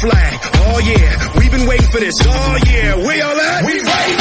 flag. Oh yeah, we've been waiting for this. Oh yeah, we all at? We right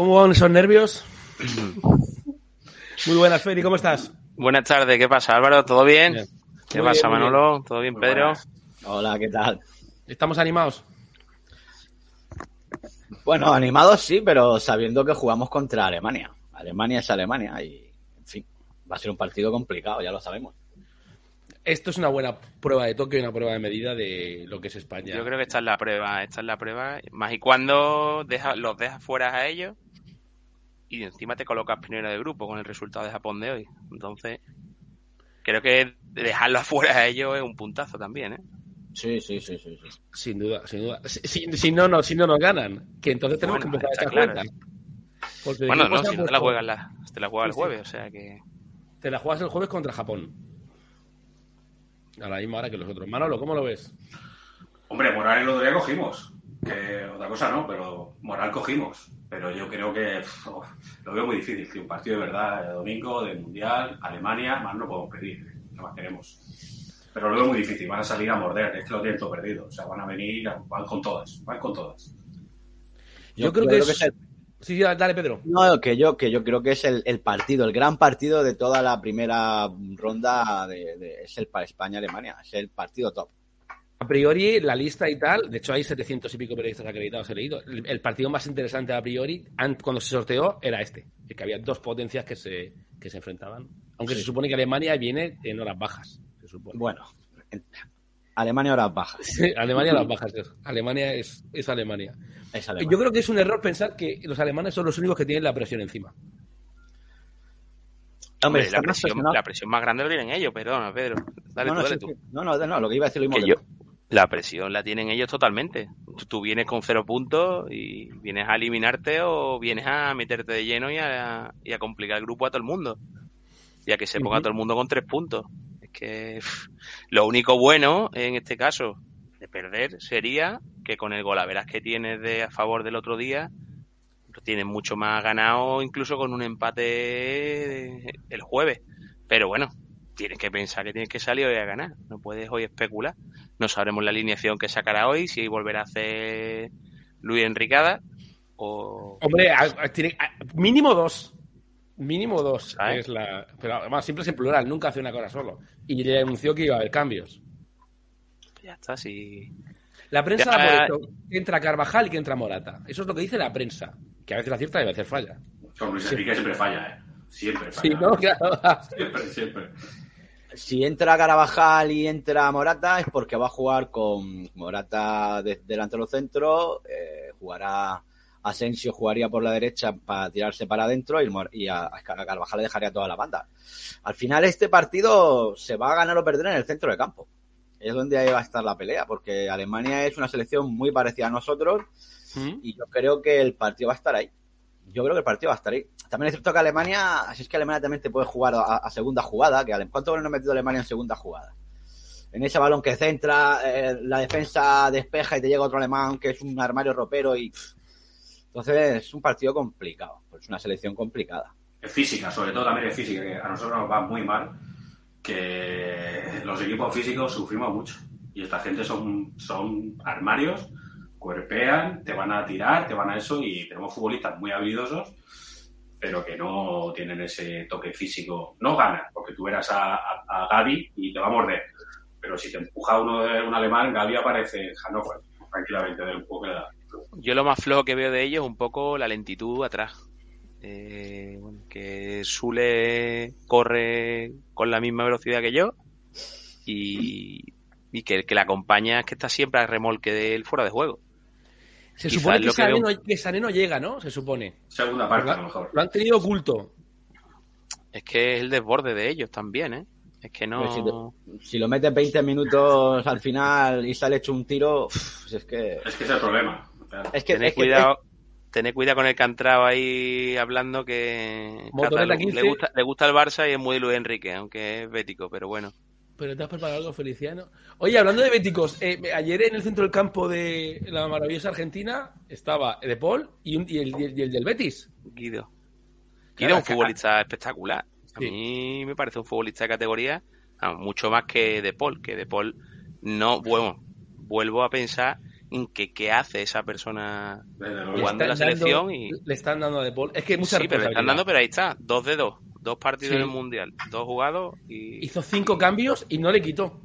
¿Cómo van esos nervios? Muy buenas, Feri, ¿cómo estás? Buenas tardes, ¿qué pasa Álvaro? ¿Todo bien? Bien. ¿Qué Muy pasa bien, Manolo? ¿Todo bien Muy Pedro? buenas. Hola, ¿qué tal? ¿Estamos animados? Bueno, animados sí, pero sabiendo que jugamos contra Alemania. Alemania es Alemania y, en fin, va a ser un partido complicado, ya lo sabemos. Esto es una buena prueba de toque y una prueba de medida de lo que es España. Yo creo que esta es la prueba, esta es la prueba. Más y cuando deja, los dejas fuera a ellos y encima te colocas primero de grupo con el resultado de Japón de hoy. Entonces, creo que dejarlos fuera a ellos es un puntazo también, ¿eh? Sí, sí, sí, sí. sí. Sin duda, sin duda. Si, no, no, si no nos ganan, que entonces tenemos Bueno, que empezar a claro. Porque Bueno, no, si no te la juegas, la, te la juegas el sí. jueves, o sea que... Te la juegas el jueves contra Japón. A la misma hora que los otros. Manolo, ¿cómo lo ves? Hombre, moral el otro día cogimos. Que otra cosa no, pero moral cogimos. Pero yo creo que oh, lo veo muy difícil. Que un partido de verdad, de domingo, de mundial, Alemania, más no podemos pedir. ¿Qué más queremos? Pero lo veo muy difícil. Van a salir a morder. Es que lo tienen todo perdido. O sea, van a venir, a- van con todas. Van con todas. Yo, creo, que, es... es el- Sí, sí, dale, Pedro. no, que yo, que yo creo que es el, el partido, el gran partido de toda la primera ronda de, de- es el para España-Alemania, es el partido top. A priori, la lista y tal, de hecho hay 700 y pico periodistas acreditados, he leído. El, el partido más interesante a priori, an- cuando se sorteó, era este. el que había dos potencias que se, que se enfrentaban. Aunque se supone que Alemania viene en horas bajas, se supone. Bueno, Alemania horas bajas. Sí, Alemania a las bajas. es. Alemania es, es Alemania. Es Alemania. Yo creo que es un error pensar que los alemanes son los únicos que tienen la presión encima. Hombre, Hombre, la, presión, la presión más grande lo tienen ellos, perdona, Pedro. Dale no, tú, no, dale sí, tú. no, no, no, lo que iba a decir lo mismo Que yo, tú. la presión la tienen ellos totalmente. Tú, tú vienes con cero puntos y vienes a eliminarte o vienes a meterte de lleno y a, y a complicar el grupo a todo el mundo. Y a que se ponga todo el mundo con tres puntos. Que lo único bueno en este caso de perder sería que con el golaveras que tienes de a favor del otro día, lo tienes mucho más ganado incluso con un empate el jueves. Pero bueno, tienes que pensar que tienes que salir hoy a ganar. No puedes hoy especular. No sabremos la alineación que sacará hoy, si volverá a hacer Luis Enricada o... Hombre, tiene- mínimo dos. Mínimo dos. Es la... Pero además, siempre es en plural, nunca hace una cosa solo. Y le anunció que iba a haber cambios. Ya está, sí. La prensa Ya- da por hecho que entra Carvajal y que entra Morata. Eso es lo que dice la prensa. Que a veces acierta y a veces falla. Con Luis Enrique siempre falla, ¿eh? Siempre falla. Sí, ¿no? Claro. Siempre, siempre. Si entra Carabajal y entra Morata es porque va a jugar con Morata de- delante de los centros, eh, jugará Asensio, jugaría por la derecha para tirarse para adentro y, Mor- y a, a Carvajal le dejaría toda la banda. Al final este partido se va a ganar o perder en el centro de campo. Es donde ahí va a estar la pelea, porque Alemania es una selección muy parecida a nosotros ¿Mm? y yo creo que el partido va a estar ahí. Yo creo que el partido va a estar ahí. También es cierto que Alemania, si es que Alemania también te puede jugar a, a segunda jugada, que ¿cuánto goles no ha metido Alemania en segunda jugada? En ese balón que centra, eh, la defensa despeja y te llega otro alemán que es un armario ropero y... pff. Entonces es un partido complicado, pues es una selección complicada. Es física, sobre todo también es física, que a nosotros nos va muy mal, que los equipos físicos sufrimos mucho. Y esta gente son, son armarios, cuerpean, te van a tirar, te van a eso, y tenemos futbolistas muy habilidosos, pero que no tienen ese toque físico. No ganan, porque tú verás a, a, Gavi y te va a morder. Pero si te empuja uno de un alemán, Gavi aparece en Hannover, tranquilamente, del juego que le da. Yo lo más flojo que veo de ellos es un poco la lentitud atrás. Eh, bueno, que Sule corre con la misma velocidad que yo y, y que el que la acompaña es que está siempre al remolque del fuera de juego. Se Quizás supone que, Sané veo- no, que Sané no llega, ¿no? Se supone. Segunda parte, Lo a lo mejor. Lo han tenido oculto. Es que es el desborde de ellos también, ¿eh? Es que no... Si, te- si lo metes 20 minutos al final y sale hecho un tiro, es que... Es que es el problema. Es que, Tened es que- cuidado, tened cuidado con el que ha entrado ahí hablando que le, 15. le gusta, le gusta el Barça y es muy Luis Enrique, aunque es bético, pero bueno. Pero te has preparado algo, Feliciano. Oye, hablando de béticos, eh, ayer en el centro del campo de la maravillosa Argentina estaba De Paul y, un- y el, y el- y el del Betis. Guido. Claro, Guido es un que- futbolista espectacular. A Sí. mí me parece un futbolista de categoría ah, mucho más que De Paul, que De Paul no, bueno, vuelvo a pensar en que qué hace esa persona jugando en la dando- selección y Le están dando a De Paul. Es que mucha sí, pero le están dando, pero ahí está, dos de dos, dos partidos Sí. en el mundial, dos jugados y Hizo cinco cambios y no le quitó.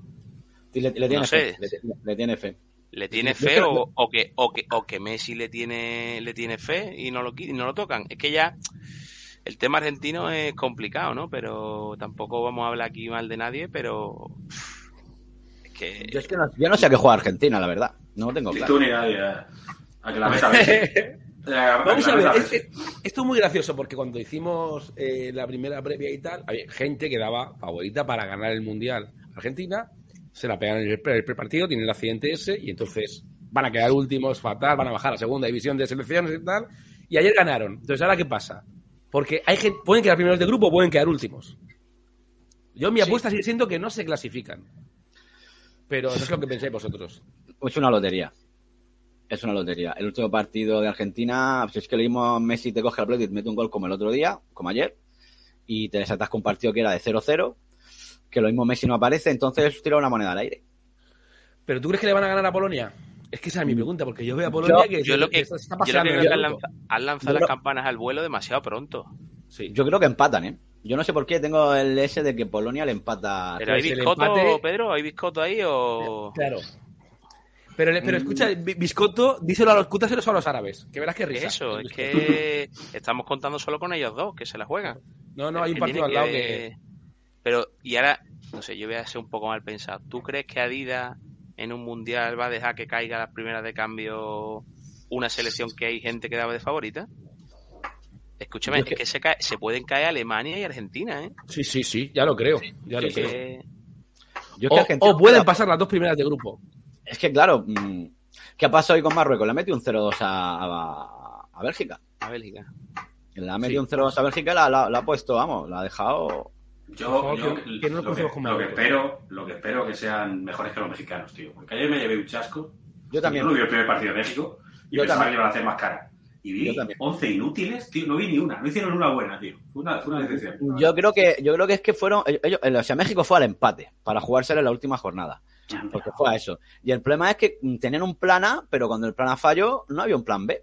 le, le tiene no fe, le, le tiene fe. le tiene fe creo o, o que o que o que Messi le tiene le tiene fe y no lo y no lo tocan. Es que ya el tema argentino es complicado, ¿no? Pero tampoco vamos a hablar aquí mal de nadie, pero que Yo, es que no, yo no sé a qué juega Argentina, la verdad. No lo tengo Ni claro. tú ni nadie. A, a que la meta. Eh, Vamos la a ver, esto es muy gracioso porque cuando hicimos eh, la primera previa y tal, había gente que daba favorita para ganar el Mundial. Argentina se la pegan en el, pre- el prepartido, tienen el accidente ese y entonces van a quedar últimos, fatal, van a bajar a segunda división de selecciones y tal. Y ayer ganaron. Entonces, ¿ahora qué pasa? Porque hay gente, pueden quedar primeros de grupo o pueden quedar últimos. Yo mi apuesta sigue siendo que no se clasifican. Pero no es lo que pensáis vosotros. Es una lotería. Es una lotería. El último partido de Argentina, si es que lo mismo Messi te coge el plate y te mete un gol como el otro día, como ayer, y te desatas con un partido que era de 0-0, que lo mismo Messi no aparece, entonces tira una moneda al aire. ¿Pero tú crees que le van a ganar a Polonia? Es que esa es mi pregunta, porque yo veo a Polonia Yo- que, yo lo que, está yo lo paseando que creo que han lanzado, han lanzado Yo las creo- campanas al vuelo demasiado pronto. Sí. Yo creo que empatan, ¿eh? Yo no sé por qué tengo el S de que Polonia le empata. Pero hay biscoto, empate- Pedro, hay biscoto ahí o Claro. Pero, Mm. pero escucha, Bi- Biscotto, díselo a los cútaselos a los árabes, que verás qué ¿Qué risa. es eso, es que estamos contando solo con ellos dos, que se la juegan. No, no, hay un Que partido al lado que... Pero, y ahora, no sé, yo voy a ser un poco mal pensado. ¿Tú crees que Adidas en un mundial va a dejar que caiga las primeras de cambio una selección que hay gente que daba de favorita? Escúchame, es que- que se, cae- se pueden caer Alemania y Argentina, ¿eh? Sí, sí, sí, ya lo creo. Ya lo Es creo. que- Yo es O, que Argentina- o pueden pasar las dos primeras de grupo. Es que, claro, mm, ¿qué ha pasado hoy con Marruecos? Le ha metido un 0-2 a, a, a Bélgica. a Bélgica. Le ha metido un 0-2 a Bélgica y la, la- la ha puesto, vamos, la ha dejado. Yo, Por favor, yo que- que no lo, con lo que espero, lo que espero que sean mejores que los mexicanos, tío. Porque ayer me llevé un chasco. Yo también. Yo no vi el primer partido de México y Yo pensaba también. que iban a hacer más cara. Y vi Yo también. 11 inútiles, tío. No vi ni una. No hicieron una buena, tío. Fue una, fue una decepción. Yo creo que, yo creo que es que fueron, ellos, o sea, México fue al empate para jugárselo en la última jornada. Porque fue a eso. Y el problema es que mm, tenían un plan A, pero cuando el plan A falló, no había un plan B.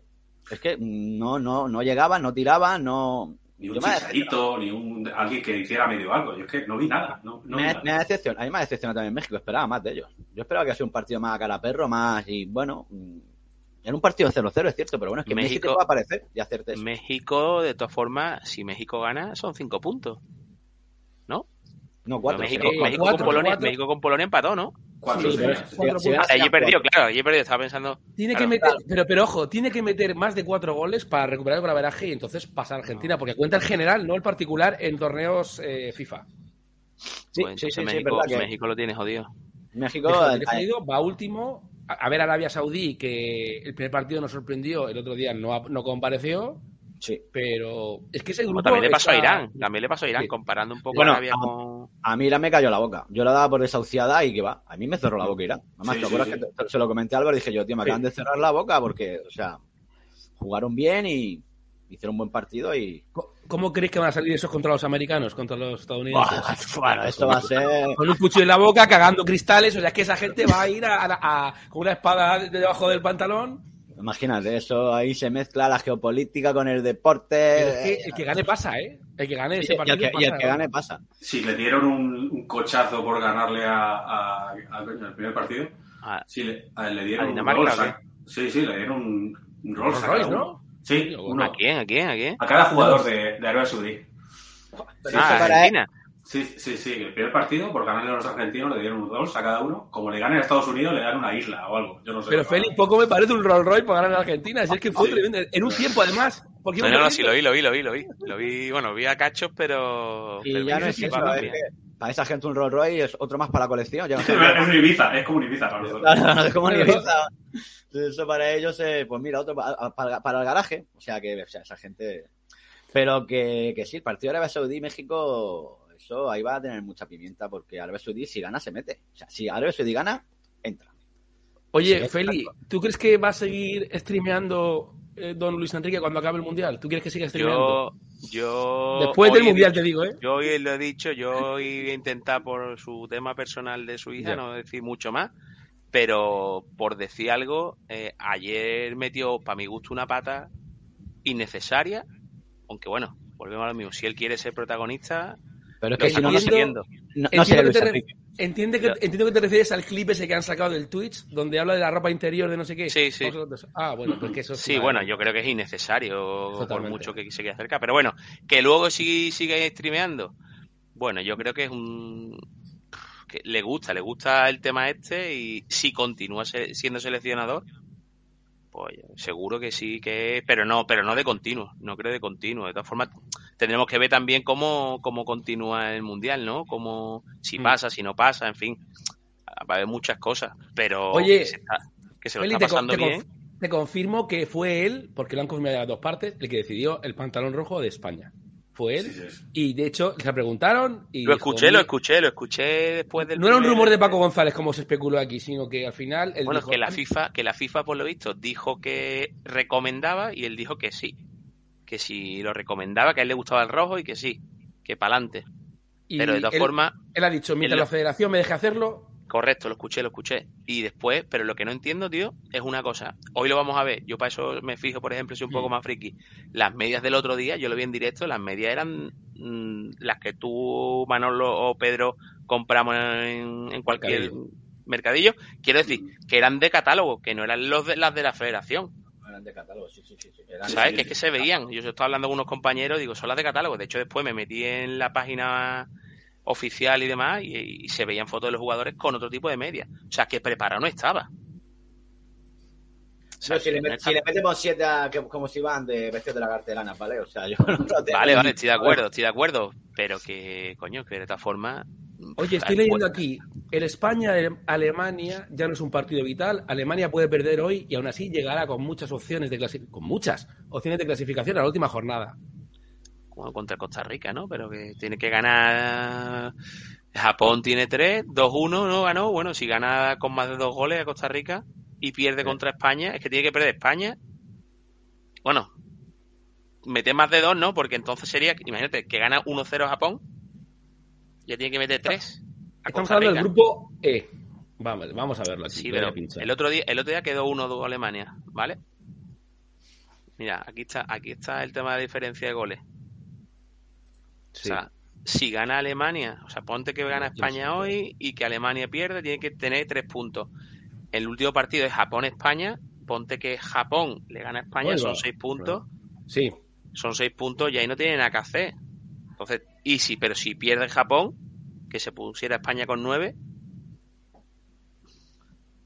Es que mm, no, no, no llegaban, no tiraban, no. Ni un chicharito, ni un alguien que hiciera medio algo. Yo es que no vi nada. No, no vi me, nada. me decepcionado, a mí me ha decepcionado también México, esperaba más de ellos. Yo esperaba que sea un partido más a cara perro, más y bueno, mm, en un partido 0-0 es cierto, pero bueno, es que México, México- puede aparecer y hacerte eso. México, de todas formas, si México gana, son cinco puntos. ¿No? No, cuatro. México, sí, México cuatro, con Polonia, cuatro. México con Polonia empató, ¿no? Cuatro Sí, series, pero- sí. cuatro Si ganas, Allí perdió, claro, allí perdió. Estaba pensando. Tiene claro, que meter, pero, pero ojo, tiene que meter más de cuatro goles para recuperar el golaveraje y entonces pasar a Argentina, porque cuenta el general, no el particular, en torneos eh, FIFA. Sí, pues sí, México, que México lo tiene jodido. México, México eh, tiene jodido, va último. A, ver Arabia Saudí, que el primer partido nos sorprendió, el otro día no, no compareció, sí. pero es que ese grupo. Como también le pasó a Irán, también le pasó a Irán, Sí. comparando un poco Bueno, Arabia a- con. A mí Irán me cayó la boca. Yo la daba por desahuciada y que va. A mí me cerró la boca Irán. Además, Sí, ¿te sí, acuerdas sí. que te- se lo comenté a Álvaro y dije yo, tío, me Sí. acaban de cerrar la boca porque, o sea, jugaron bien y hicieron un buen partido y. ¿Cómo creéis que van a salir esos contra los americanos, contra los estadounidenses? Bueno, esto va a ser. Con un cuchillo en la boca, cagando cristales, o sea, es que esa gente va a ir a, a- a- con una espada de- debajo del pantalón. Imagínate, eso ahí se mezcla la geopolítica con el deporte. Pero es que el que gane pasa, ¿eh? El que gane Y ese y partido el que, y el que gane pasa. Si le dieron un, un cochazo por ganarle a, primer partido, Ah, sí, le, a- le dieron ¿A un Dinamarca a- Sí, sí, le dieron un, un Rolls Royce. ¿no? Sí, uno. ¿A quién? ¿A quién? ¿A quién? A cada jugador de, de Arabia Saudí. Sí, ah, Argentina. sí, sí, sí, el primer partido, por ganarle a los argentinos, le dieron un Rolls a cada uno. Como le ganen a Estados Unidos, le dan una isla o algo. Yo no sé. Pero Félix, poco me parece un Rolls Royce para ganar en Argentina. Si es que fue Sí. tremendo. En un tiempo, además. Porque No, iban no, no, sí lo vi, lo vi, lo vi, lo vi. Lo vi, bueno, vi a cachos, pero. Y pero ya no es eso, es que para esa gente un Rolls Royce es otro más para la colección. Ya no sé- Es un Ibiza, es como un Ibiza para nosotros. Claro, no es como ni Ibiza. Eso para ellos, eh, pues mira, otro pa- para, para el garaje. O sea que, o sea, esa gente. Pero que, que sí, el partido de Arabia Saudí México, eso ahí va a tener mucha pimienta porque Arabia Saudí, si gana, se mete. O sea, si Arabia Saudí gana, entra. Oye, Feli, ¿tú crees que va a seguir streameando eh, don Luis Enrique cuando acabe el Mundial? ¿Tú quieres que siga streameando? Yo. Yo. Después del Mundial, dicho- te digo, ¿eh? Yo hoy lo he dicho, yo hoy voy a intentar por su tema personal de su hija Ya. no decir mucho más, pero por decir algo, eh, ayer metió, para mi gusto, una pata innecesaria, aunque bueno, volvemos a lo mismo, si él quiere ser protagonista, Pero es que si no, no, no, no Entiendo sería Luis Enrique. Entiende que, entiendo que te refieres al clip ese que han sacado del Twitch, donde habla de la ropa interior de no sé qué. Sí, sí. Ah, bueno, pues que eso es Sí, una- bueno, yo creo que es innecesario, por mucho que se quede cerca. Pero bueno, que luego sigue, sigue streameando. Bueno, yo creo que es un. que le gusta, le gusta el tema este y si continúa se- siendo seleccionador, pues seguro que sí que. Pero no, pero no de continuo, no creo de continuo. De todas formas, tendremos que ver también cómo, cómo continúa el mundial, ¿no? Cómo, si Mm. pasa, si no pasa, en fin. Va a haber muchas cosas, pero Oye, que se, está- que se lo Feli, está pasando te bien. te confirmo que fue él, porque lo han confirmado de las dos partes, el que decidió el pantalón rojo de España. Fue él. Sí, sí, sí. Y de hecho, le preguntaron y. Lo dijo, escuché, lo "Mi- escuché, lo escuché después del No era un rumor de Paco González, como se especuló aquí, sino que al final. Él Bueno, dijo, que la FIFA, que la FIFA por lo visto dijo que recomendaba y él dijo que sí, que si lo recomendaba, que a él le gustaba el rojo y que sí, que para adelante. Pero de todas él- formas, Él ha dicho: mientras la federación me deje hacerlo. correcto, lo escuché, lo escuché. Y después, pero lo que no entiendo, tío, es una cosa. Hoy lo vamos a ver. Yo para eso me fijo, por ejemplo, si un poco Mm. más friki. Las medias del otro día, yo lo vi en directo, las medias eran mm, las que tú, Manolo o Pedro compramos en, en cualquier mercadillo. Quiero decir, que eran de catálogo, que no eran los de, las de la federación. Eran de catálogo, sí, sí, sí, sí. Eran- ¿Sabes? que es que se veían. Yo estaba hablando con unos compañeros, digo, son las de catálogo. De hecho, después me metí en la página oficial y demás y, y se veían fotos de los jugadores con otro tipo de media. O sea, que preparado no estaba. O sea, No, si, le, met- si le metemos siete a, que- como si van de vestidos de la cartelana, ¿vale? O sea, yo no Vale, vale, estoy de acuerdo, estoy de acuerdo. Pero que, coño, que de esta forma. Oye, estoy leyendo aquí. El España-Alemania ya no es un partido vital. Alemania puede perder hoy y aún así llegará con muchas opciones de clasi- con muchas opciones de clasificación a la última jornada. Como contra Costa Rica, ¿no? Pero que tiene que ganar. Japón tiene 3, 2-1, ¿no? Ganó. Bueno, si gana con más de dos goles a Costa Rica y pierde contra España, es que tiene que perder España. Bueno, mete más de dos, ¿no? Porque entonces sería, imagínate, que gana 1-0 Japón, ya tiene que meter 3. Estamos hablando del grupo E. Vamos, vamos a verlo aquí. Sí, pero el otro día, el otro día quedó 1-2 Alemania, ¿vale? Mira, aquí está, aquí está el tema de diferencia de goles. Sí. O sea, si gana Alemania, o sea, ponte que gana España hoy y que Alemania pierde, tiene que tener tres puntos. El último partido es Japón-España, ponte que Japón le gana a España, Oiga, son seis puntos, Sí, son seis puntos y ahí no tiene nada que hacer. Entonces, y si, pero si pierde Japón, que se pusiera España con nueve,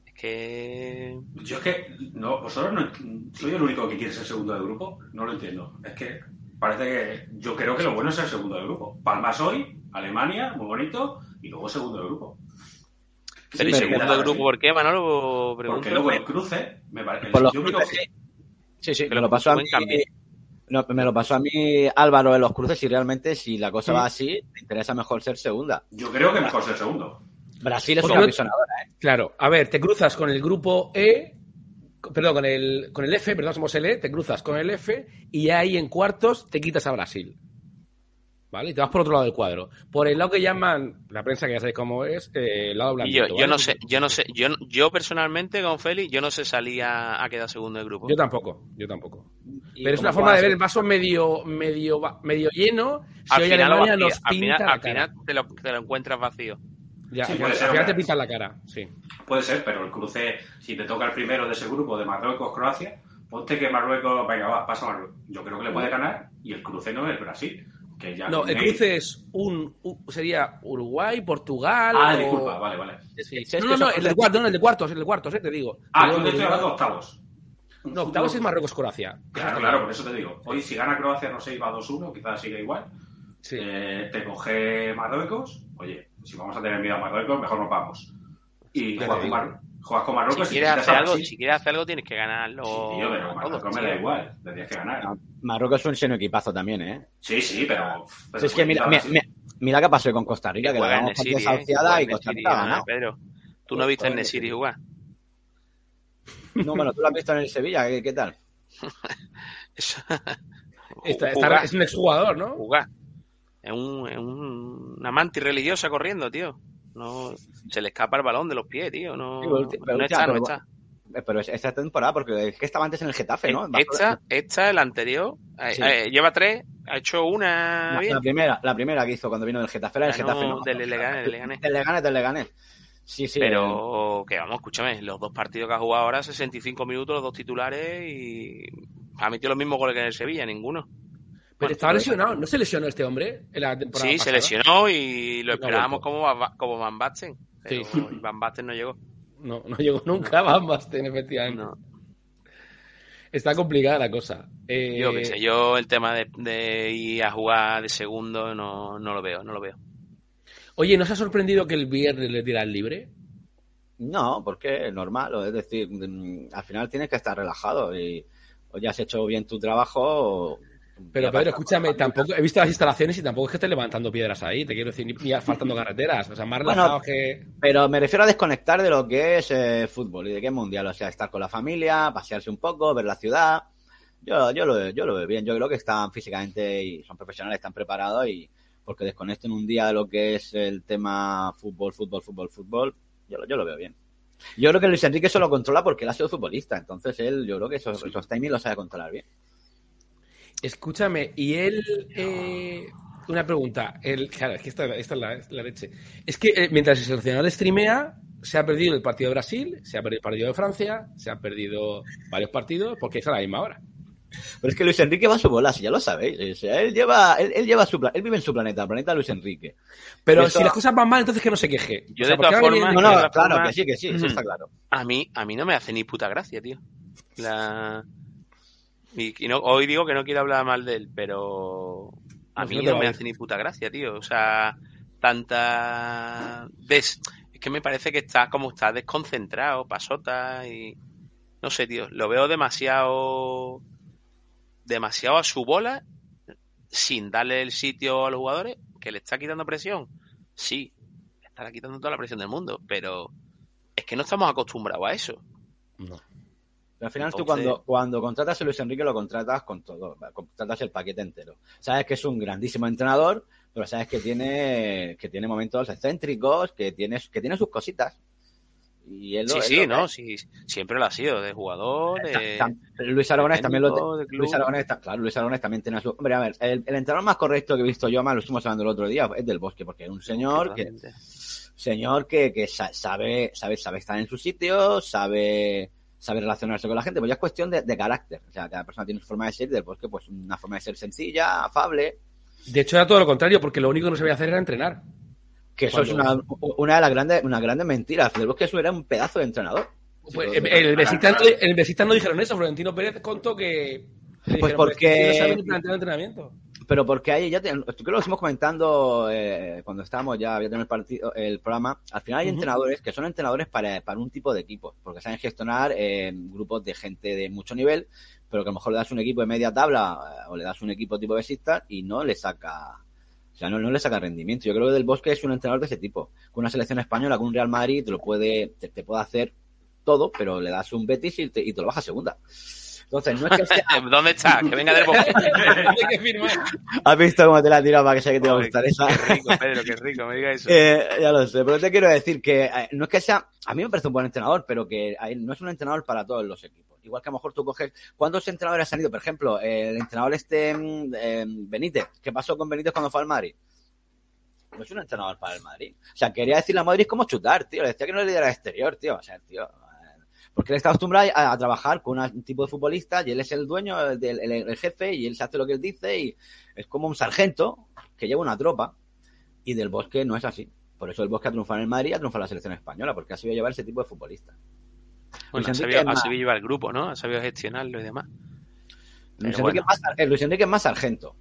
es que Yo es que, no, vosotros no, soy el único que quiere ser segundo de grupo, no lo entiendo. Es que parece que yo creo que lo bueno es ser segundo de grupo. Palmas hoy, Alemania, muy bonito, y luego segundo de grupo. Pero ¿y Sí, segundo de grupo por qué, Manolo? Pregunto. Porque luego el cruce, me parece. Por los yo único cruces, que- Sí, sí, Pero me lo pasó a buen mí. cambio. No, me lo pasó a mí Álvaro en los cruces y realmente si la cosa va así, te interesa mejor ser segunda. yo creo que mejor ser segundo. Brasil es una apisonadora, ¿eh? claro. A ver, te cruzas con el grupo E, perdón, con el, con el F, perdón, somos el E, te cruzas con el F y ahí en cuartos te quitas a Brasil. ¿Vale? Y te vas por otro lado del cuadro. Por el lado que llaman, la prensa que ya sabéis cómo es, eh, el lado Y blandito. yo, yo ¿vale? no sé, yo no sé, yo, yo personalmente con Félix, yo no sé salir a, a quedar segundo del grupo. Yo tampoco, yo tampoco. Pero es una forma de ver el vaso medio, medio, va- medio lleno. Si al hoy final, Alemania vacía- nos al pinta final, la al cara. final te, lo, te lo encuentras vacío. Ya, Sí, puede ser, al final te la cara, sí. Puede ser, pero el cruce, si te toca el primero de ese grupo de Marruecos-Croacia, ponte que Marruecos, venga, va, pasa Marruecos. Yo creo que le puede ganar y el cruce no es Brasil. Que ya No, el cruce es un, un- sería Uruguay, Portugal. Ah, o- disculpa, vale, vale. Sí. Es que No, no, no, el de cuartos, no, el de cuartos, el de cuartos, eh, te digo. Ah, Te yo digo, te estoy hablando de octavos. No, octavos es Marruecos-Croacia. Claro, claro, por eso te digo. Hoy si gana Croacia, no sé, iba 2-1, quizás siga igual. Sí. Eh, te coge Marruecos, oye, si vamos a tener miedo a Marruecos, mejor nos vamos. Y digo. Mar- juegas con Si Marruecos y quieres, hacer algo, Brasil. si quieres hacer algo, tienes que ganarlo. Sí, tío, pero todo, Marruecos me da igual, tendrías que ganar. Marruecos es un seno equipazo también, ¿eh? Sí, sí, pero... pero Si es que mira, mira, mira, mira qué pasó con Costa Rica, que damos Nesiri, partida eh, desahuciada juega y Costa Rica ha ¿eh, ganado. Pedro, tú no viste en Nesiri jugar. No, bueno, tú lo has visto en el Sevilla, ¿qué, qué tal? Es un exjugador, ¿no? jugar. Es, un, es un- una mantis religiosa corriendo, tío. No, se le escapa el balón de los pies, tío. No, Sí, pero no está, no pero- está. Eh, Pero es- esta temporada, porque es que estaba antes en el Getafe, ¿no? Bajo- Esta, esta, el anterior, eh, Sí. eh, lleva tres, ha hecho una la, bien. la primera, la primera que hizo cuando vino del Getafe era el Ganó Getafe, ¿no? del Leganés, del Leganés. Del Leganés, del Leganés. Sí, sí. Pero que vamos, escúchame, los dos partidos que ha jugado ahora, 65 minutos, los dos titulares y ha metido los mismos goles que en el Sevilla, ninguno. Pero estaba lesionado. ¿No se lesionó este hombre en la temporada Sí, se lesionó y lo esperábamos como, Van- como Van Basten. Pero Sí. Van Basten no llegó. No, no llegó nunca Van Basten, efectivamente. No. Está complicada la cosa. Eh, Yo qué sé, yo el tema de, de ir a jugar de segundo no, no lo veo, no lo veo. Oye, ¿nos ha sorprendido que el viernes le tiran libre? No, porque es normal, es decir, mm, al final tienes que estar relajado y o ya has hecho bien tu trabajo. o- Pero Pedro, escúchame, tampoco he visto las instalaciones y tampoco es que esté levantando piedras ahí, te quiero decir, ni, ni faltando carreteras. O sea, más Bueno, relajado que. Pero me refiero a desconectar de lo que es eh, fútbol y de qué es mundial, o sea, estar con la familia, pasearse un poco, ver la ciudad. Yo, yo, lo, yo lo veo bien, yo creo que están físicamente y son profesionales, están preparados y porque desconecten un día de lo que es el tema fútbol, fútbol, fútbol, fútbol, yo, lo- yo lo veo bien. Yo creo que Luis Enrique eso lo controla porque él ha sido futbolista, entonces él, yo creo que esos, esos timings los sabe controlar bien. Escúchame, y él. eh, una pregunta. El, claro, es que esta, esta es la, es la leche. Es que eh, mientras el seleccionador streamea, se ha perdido el partido de Brasil, se ha perdido el partido de Francia, se han perdido varios partidos, porque es a la misma hora. Pero es que Luis Enrique va a su bola, si ya lo sabéis. O sea, él lleva, él, él lleva su él vive en su planeta, el planeta Luis Enrique. Pero si las cosas van mal, entonces que no se queje. Yo, O sea, de todas formas, No, no, claro, que sí, que sí, eso está claro. A mí, a mí no me hace ni puta gracia, tío. La... Y, y no, hoy digo que no quiero hablar mal de él, pero a si mí no me hace ni puta gracia, tío. O sea, tanta... Des... Es que me parece que está como está desconcentrado, pasota y... No sé, tío. Lo veo demasiado... Demasiado a su bola, sin darle el sitio a los jugadores, que le está quitando presión. Sí, le estará quitando toda la presión del mundo, pero es que no estamos acostumbrados a eso. No. Pero al final tú cuando, cuando contratas a Luis Enrique lo contratas con todo, contratas el paquete entero. Sabes que es un grandísimo entrenador, pero sabes que tiene, que tiene momentos excéntricos, que tiene, que tiene sus cositas. Y él lo- Sí, él sí, lo- ¿no? Sí, siempre lo ha sido, de jugador, de... Luis Aragonés también lo. Luis Aragonés, claro, Luis Aragonés también tiene su. Hombre, a ver, el, el entrenador más correcto que he visto yo, más lo estuvimos hablando el otro día, es del Bosque, porque es un señor que señor que, que sa- sabe, sabe, sabe estar en su sitio, sabe, sabe relacionarse con la gente, pues ya es cuestión de, de carácter. O sea, cada persona tiene su forma de ser y del Bosque, pues una forma de ser sencilla, afable, De hecho, era todo lo contrario, porque lo único que no sabía hacer era entrenar. que eso es una, una de las grandes, una grandes mentiras. Del Bosque eso era un pedazo de entrenador. Pues, Sí, en el Besiktas no- dijeron eso. Florentino Pérez contó que. le dijeron, porque- "Pero es que no saben entrenamiento. Pero porque ahí ya te- creo que lo estuvimos comentando eh, cuando estábamos ya había tenido el partido el programa. Al final hay entrenadores que son entrenadores para, para un tipo de equipo, porque saben gestionar eh, grupos de gente de mucho nivel, pero que a lo mejor le das un equipo de media tabla eh, o le das un equipo tipo besista y no le saca o sea, no, no le saca rendimiento. Yo creo que Del Bosque es un entrenador de ese tipo. Con una selección española, con un Real Madrid, te lo puede, te, te puede hacer todo, pero le das un Betis y te, y te lo baja a segunda. Entonces, no es que sea, ¿Dónde está? Que venga del bosque. Hay que firmar. has visto cómo te la he tirado para que sea que te va a gustar esa. Qué rico, Pedro, qué rico, me diga eso. Eh, ya lo sé, pero te quiero decir que eh, no es que sea, a mí me parece un buen entrenador, pero que eh, no es un entrenador para todos los equipos. Igual que a lo mejor tú coges, ¿cuántos entrenadores han ido? Por ejemplo, eh, el entrenador este mm, eh, Benítez, ¿qué pasó con Benítez cuando fue al Madrid? No es un entrenador para el Madrid. O sea, quería decirle a Madrid cómo chutar, tío. Le decía que no le diera exterior, tío. O sea, tío. Porque él está acostumbrado a, a trabajar con un tipo de futbolista y él es el dueño, el, el- el jefe, y él se hace lo que él dice y es como un sargento que lleva una tropa. Y del Bosque no es así. Por eso el Bosque ha triunfado en el Madrid y ha triunfado en la selección española, porque ha sabido llevar ese tipo de futbolista. Bueno, ha sabido, ha sabido llevar el grupo, ¿no? Ha sabido gestionarlo y demás. Luis Enrique, bueno. es más, eh, Luis Enrique es más sargento.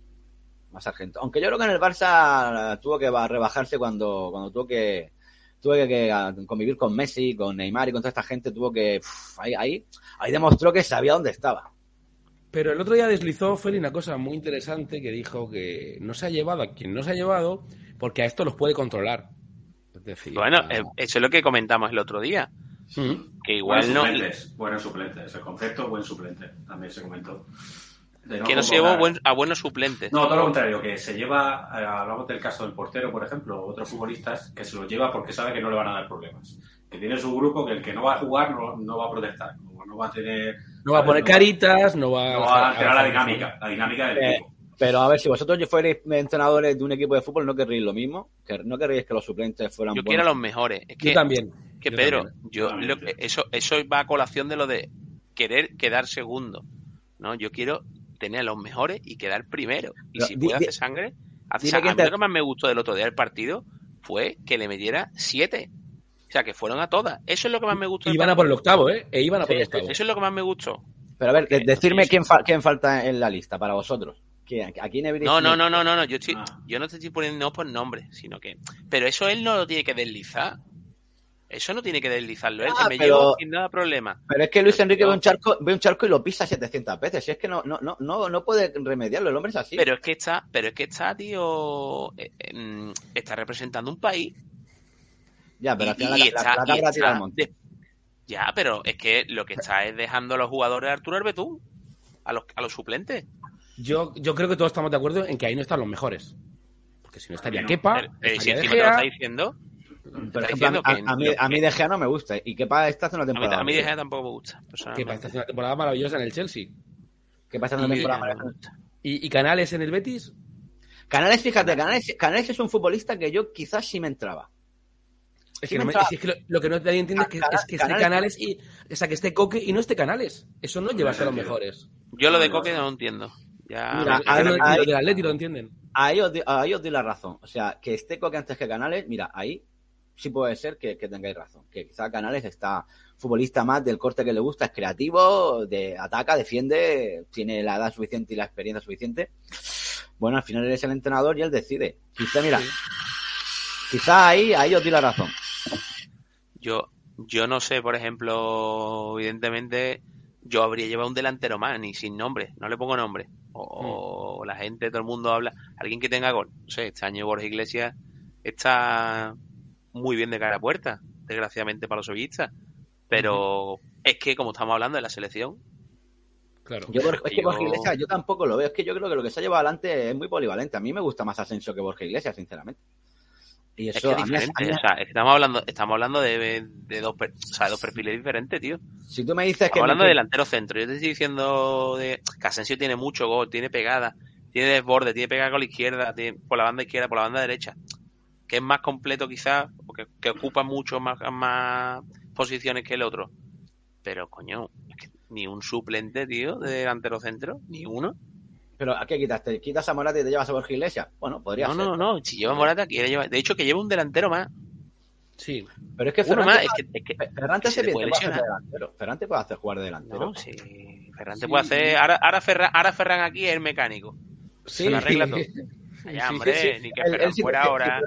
Más sargento. Aunque yo creo que en el Barça tuvo que rebajarse cuando, cuando tuvo que tuvo que, que, ah, convivir con Messi, con Neymar y con toda esta gente, tuvo que uf, ahí, ahí, ahí demostró que sabía dónde estaba. Pero el otro día deslizó Feli una cosa muy interesante que dijo que no se ha llevado a quien no se ha llevado porque a esto los puede controlar. Es decir, Bueno, ah, eh, eso es lo que comentamos el otro día. mm, Que igual buenos no. suplentes, buenos suplentes. El concepto, buen suplente, también se comentó. De Que no se llevó buen- a buenos suplentes. No, todo lo contrario, que se lleva, eh, hablamos del caso del portero, por ejemplo, o otros futbolistas, que se lo lleva porque sabe que no le van a dar problemas. Que tiene su grupo que el que no va a jugar no, no va a protestar, no, no va a tener... no va a poner caritas, no va, No va a alterar la dinámica, la dinámica del Eh, equipo. Pero a ver, si vosotros fuerais entrenadores de un equipo de fútbol, ¿no querríais lo mismo? ¿Que- ¿No querríais que los suplentes fueran Yo quiero a buenos? los mejores. Es Yo también. que yo Pedro, también. yo lo que- eso, eso va a colación de lo de querer quedar segundo. ¿no? Yo quiero tener a los mejores y quedar primero. Y Pero si puede hacer sangre, hace sangre. quién A mí lo que más me gustó del otro día del partido fue que le metiera siete. O sea, que fueron a todas. Eso es lo que más me gustó. Iban a por el octavo, ¿eh? E iban a por el octavo. Eso es lo que más me gustó. Pero a ver, de- decirme sí, quién, fa- quién falta en la lista para vosotros. ¿Quién, ¿A quién habréis No, no, no, no, no, no. Yo, estoy, Ah. yo no te estoy poniendo por nombre, sino que. Pero eso él no lo tiene que deslizar. Eso no tiene que deslizarlo él. Ah, que me pero- llevo sin nada problema. Pero es que Luis Enrique ve un charco, ve un charco y lo pisa 700 veces. Si es que no, no, no, no, no puede remediarlo, el hombre es así. Pero es que está, pero es que está, tío, eh, eh, mm, está representando un país. ya, pero al y- final y la, la, está- la tira está al monte. de- Ya, pero es que lo que está es dejando a los jugadores de Arturo Herbetún, a los, a los suplentes. Yo, yo creo que todos estamos de acuerdo en que ahí no están los mejores. Porque si no estaría No, Kepa, Pero, eh, si De encima te lo está Gea, diciendo, Por está ejemplo, a, a mí, a mí De Gea no me gusta. Y para esta hace una a mí, temporada. a mí De maravillosa. Gea tampoco me gusta, Kepa está haciendo una temporada maravillosa en el Chelsea. Que pasa una Y- temporada maravillosa. Y, y Canales en el Betis, Canales, fíjate, Canales, Canales es un futbolista que yo quizás sí me entraba. Es que, no me me- entra- es que lo, lo que no nadie entiende es que, es que esté Canales- y. O sea, que esté Coque y no esté Canales. Eso no lleva a ser los mejores. Yo lo de Coque no lo entiendo. Ya, Mira, a lo- ahí- lo del Atleti lo entienden. Ahí os, di- ahí os doy la razón. O sea, que esté Coque antes que Canales, mira, ahí sí puede ser que, que tengáis razón. Que quizá Canales está futbolista más del corte que le gusta, es creativo, de ataca, defiende, tiene la edad suficiente y la experiencia suficiente. Bueno, al final él es el entrenador y él decide. Quizá, mira, quizá ahí, ahí os doy la razón. Yo, yo no sé, por ejemplo, evidentemente, yo habría llevado un delantero más, ni sin nombre, no le pongo nombre. O, o la gente, todo el mundo habla, alguien que tenga gol. No sé, este año Borja Iglesias está muy bien de cara a puerta, desgraciadamente para los sevillistas. Pero es que, como estamos hablando de la selección, Claro. Yo, es que Yo- Borja Iglesias, yo tampoco lo veo. Es que yo creo que lo que se ha llevado adelante es muy polivalente. A mí me gusta más Asensio que Borja Iglesias, sinceramente. Y Es eso, que es diferente. mí- o sea, es que estamos hablando, estamos hablando de, de dos, per- o sea, dos perfiles diferentes, tío. si tú me dices que... Estamos hablando de que- delantero centro. Yo te estoy diciendo de que Asensio tiene mucho gol, tiene pegada, tiene desborde, tiene pegada con la izquierda, tiene por la banda izquierda, por la banda derecha. Que es más completo quizás, porque que ocupa mucho más, más posiciones que el otro. Pero, coño, es que ni un suplente, tío, de delantero centro, ni uno. Pero ¿a qué quitas? ¿Te quitas a Morata y te llevas a Borja Iglesias? Bueno, podría No, ser. no, no. Si lleva Morata, quiere llevar. De hecho, que lleva un delantero más. Sí. Pero es que Uno Ferran más. Es puede- que, es que- que se puede hacer lesionar. delantero. Ferran te puede hacer jugar de delantero. No, sí. Ferran te puede hacer. Ahora, ahora, Ferran, ahora Ferran aquí es el mecánico. Sí, Se lo arregla todo. Allá, hombre, ni que Él- él fuera sí, ahora.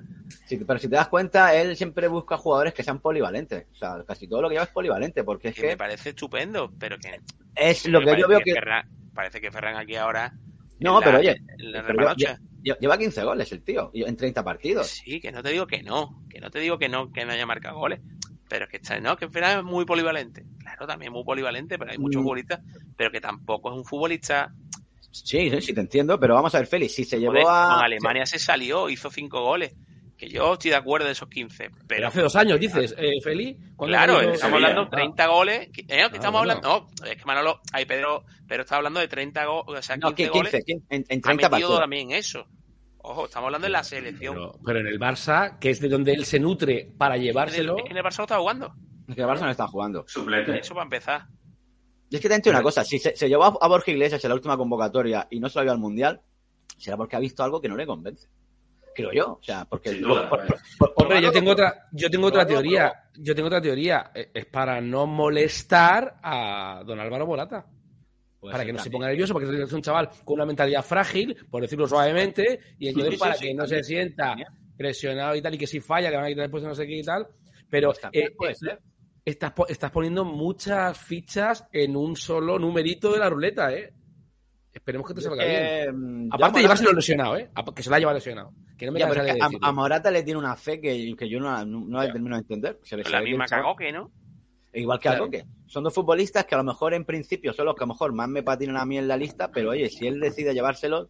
sí, pero si te das cuenta, él siempre busca jugadores que sean polivalentes. O sea, casi todo lo que lleva es polivalente, porque es que me parece estupendo, pero que es lo que parece yo veo que... Ferran, parece que Ferran aquí ahora No, la- pero oye, la pero lleva 15 goles el tío, en 30 partidos. Sí, que no te digo que no, que no te digo que no, que no haya marcado goles, pero que está, no, que Ferran es muy polivalente. Claro, también muy polivalente, pero hay muchos Mm. futbolistas, pero que tampoco es un futbolista. Sí, sí, sí, te entiendo, pero vamos a ver, Félix, si se llevó Joder, a... Con Alemania se salió, hizo cinco goles. Que yo estoy de acuerdo de esos 15, Pero pero hace dos años, dices, eh, Feli. ¿cuándo Claro, estamos Sevilla? hablando de 30 goles. eh, que estamos hablando. No, es que Manolo, ay, Pedro, pero está hablando de 30 goles, o sea, 15, No, que 15, goles. 15, en, en Ha 30 metido también eso. Ojo, estamos hablando de la selección. Pero, pero en el Barça, que es de donde él se nutre para llevárselo. es que en el Barça no está jugando. Es que el Barça no está jugando. Suplente. Eso para empezar. Y es que te entiendo una cosa, si se, se llevó a, a Borja Iglesias en la última convocatoria y no se lo vio al Mundial, será porque ha visto algo que no le convence. Creo yo, o sea, porque... Por- por- por- Hombre, yo tengo otra, yo tengo otra teoría. Yo tengo otra teoría. Eh, Es para no molestar a don Álvaro Morata. Puede para que no se ponga nervioso, porque es un chaval con una mentalidad frágil, por decirlo suavemente, y entonces Sí, para sí, que no también, se sienta presionado y tal, y que si falla, que van a quitar después de no sé qué y tal. Pero Pues también eh, puede eh, ser. Estás, estás poniendo muchas fichas en un solo numerito de la ruleta, ¿eh? Esperemos que te salga bien. Eh, mm, yo a Aparte llevárselo lesionado, ¿eh? Que se la ha llevado lesionado. Que no me Ya, de que a, a Morata le tiene una fe que, que yo no, no, termino de entender. Se le- la misma que, ¿no? Igual que a Claro. Coque. Son dos futbolistas que a lo mejor en principio son los que a lo mejor más me patinan a mí en la lista, pero oye, si él decide llevárselo,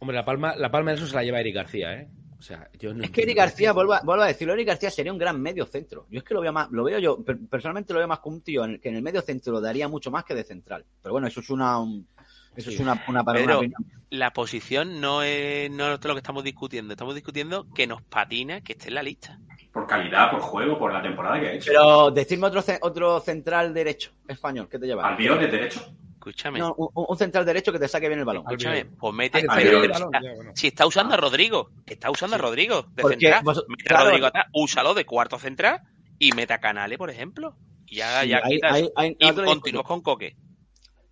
Hombre, la palma, la palma de eso se la lleva Eric García, ¿eh? O sea, yo no Es que Eric. García, vuelvo a, vuelvo a decirlo, Eric García sería un gran medio centro. Yo es que lo veo más, lo veo yo, per- personalmente lo veo más como un tío en el, que en el medio centro daría mucho más que de central. Pero bueno, eso es una, un- eso es una, una, para una Pedro, opinión. la posición no es, no es lo que estamos discutiendo. Estamos discutiendo que nos patina que esté en la lista. Por calidad, por juego, por la temporada que ha hecho. Pero decirme otro, otro central derecho español, ¿qué te lleva? Albiol es derecho. Escúchame. No, un, un central derecho que te saque bien el balón. Escúchame, pues mete. Ah, pero si está- ya, bueno. si está usando a Rodrigo, está usando a Rodrigo de Porque central, vos- mete a. Rodrigo atrás, úsalo de cuarto central y mete a Canales, por ejemplo. Y ya, Sí, ya quitas- y continúas con Coque.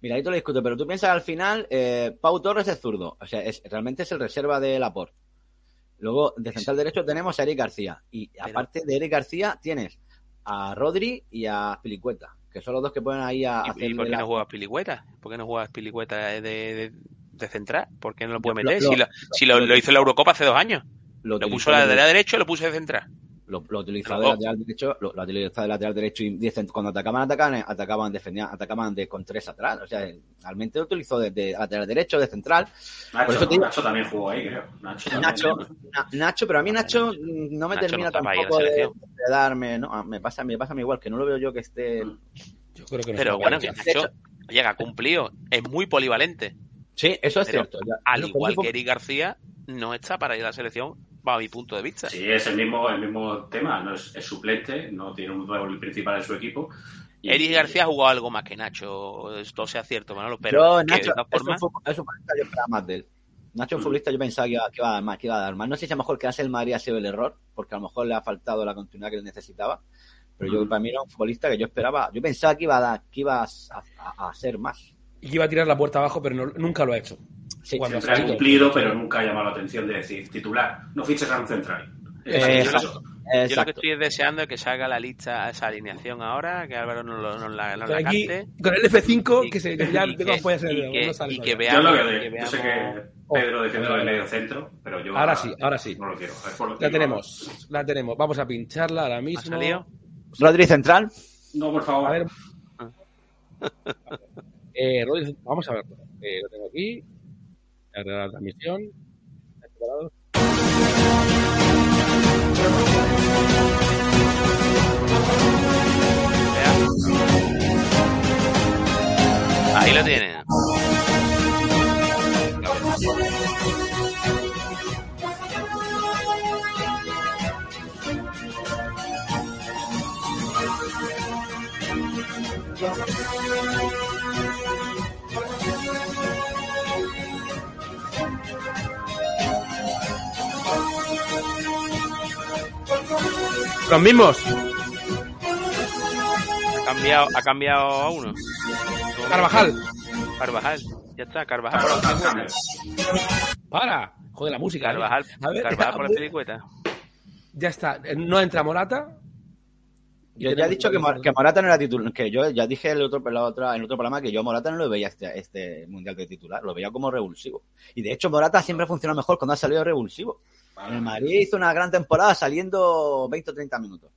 Mira, ahí te lo discuto, pero tú piensas al final, eh, Pau Torres es zurdo. O sea, es, realmente es el reserva de Laporte. Luego, de central derecho tenemos a Eric García. Y aparte de Eric García, tienes a Rodri y a Pilicueta, que son los dos que ponen ahí a ¿Y, hacer y por qué la- no juegas Pilicueta? ¿Por qué no juegas Pilicueta de, de, de central? ¿Por qué no lo puede meter? lo- si lo, si lo, hizo en la Eurocopa hace dos años. lo puso la de- lateral derecho y lo puso de central. Lo, lo de lateral derecho, lo, lo utilizó de lateral derecho y cuando atacaban, atacaban, atacaban, defendían, atacaban de, con tres atrás. O sea, realmente lo utilizó de, de lateral derecho, de central. Por Nacho, eso te Nacho también jugó ahí, creo. Nacho, también. Nacho, Na- Nacho, pero a mí Nacho mm, no me Nacho termina no tampoco de, darme, no, Ah, me pasa, me pasa a mí igual, que no lo veo yo que esté. Yo creo que no Pero bueno, que. Nacho llega cumplido. Es muy polivalente. Sí, eso es Pero, cierto. ya. Al igual por que Eric García no está para ir a la selección, bajo mi punto de vista. Sí, es el mismo, el mismo tema. No es, es suplente, no tiene un rol principal en su equipo. Y- Eric García ha jugado algo más que Nacho, esto sea cierto, Manolo, pero Yo, que Nacho, de todas formas, yo esperaba más de él. Nacho, un futbolista, yo pensaba que iba, que iba a dar más, que iba a dar más. No sé si a lo mejor quedarse el Madrid ha sido el error, porque a lo mejor le ha faltado la continuidad que él necesitaba. Pero yo, Ujú. para mí era un futbolista que yo esperaba, yo pensaba que iba a dar, que iba a, a- a hacer más. Y iba a tirar la puerta abajo, pero no- nunca lo ha hecho. Sí, Cuando Siempre ha salido. cumplido, pero nunca ha llamado la atención de decir titular. No fiches a un central. Eh, exacto. yo lo que estoy deseando es que salga la lista, esa alineación ahora, que Álvaro nos, lo- nos la, nos la Aquí, cante. con el F5, Y- que se que ya y tengo que- puede ser, y que- no sale y que todavía. Yo, veamos, lo que, que yo sé veamos- que Pedro defiende Oh, el eh, medio centro, pero yo Ahora sí, ahora sí. no lo quiero. Es por lo que La tenemos, la tenemos. Vamos a pincharla ahora ¿Ha mismo. salido? Rodri Central. No, por favor. A ver. Eh, Rodríguez, vamos a verlo. Eh, lo tengo aquí. La transmisión. Ahí lo tiene. Los mismos. Ha cambiado, ha cambiado a uno. Carvajal. Carvajal. Ya está, Carvajal. Por la. Para. Joder, la música. ¿eh? Carvajal, A ver, Carvajal por la a ver. celicueta. Ya está. No entra Morata. Yo ya he dicho que, Mor- que Morata no era titular, que yo ya dije el otro, la otra, en el otro programa que yo a Morata no lo veía este, este mundial de titular, lo veía como revulsivo. Y de hecho Morata siempre funciona mejor cuando ha salido revulsivo. En el Madrid hizo una gran temporada saliendo 20 o 30 minutos.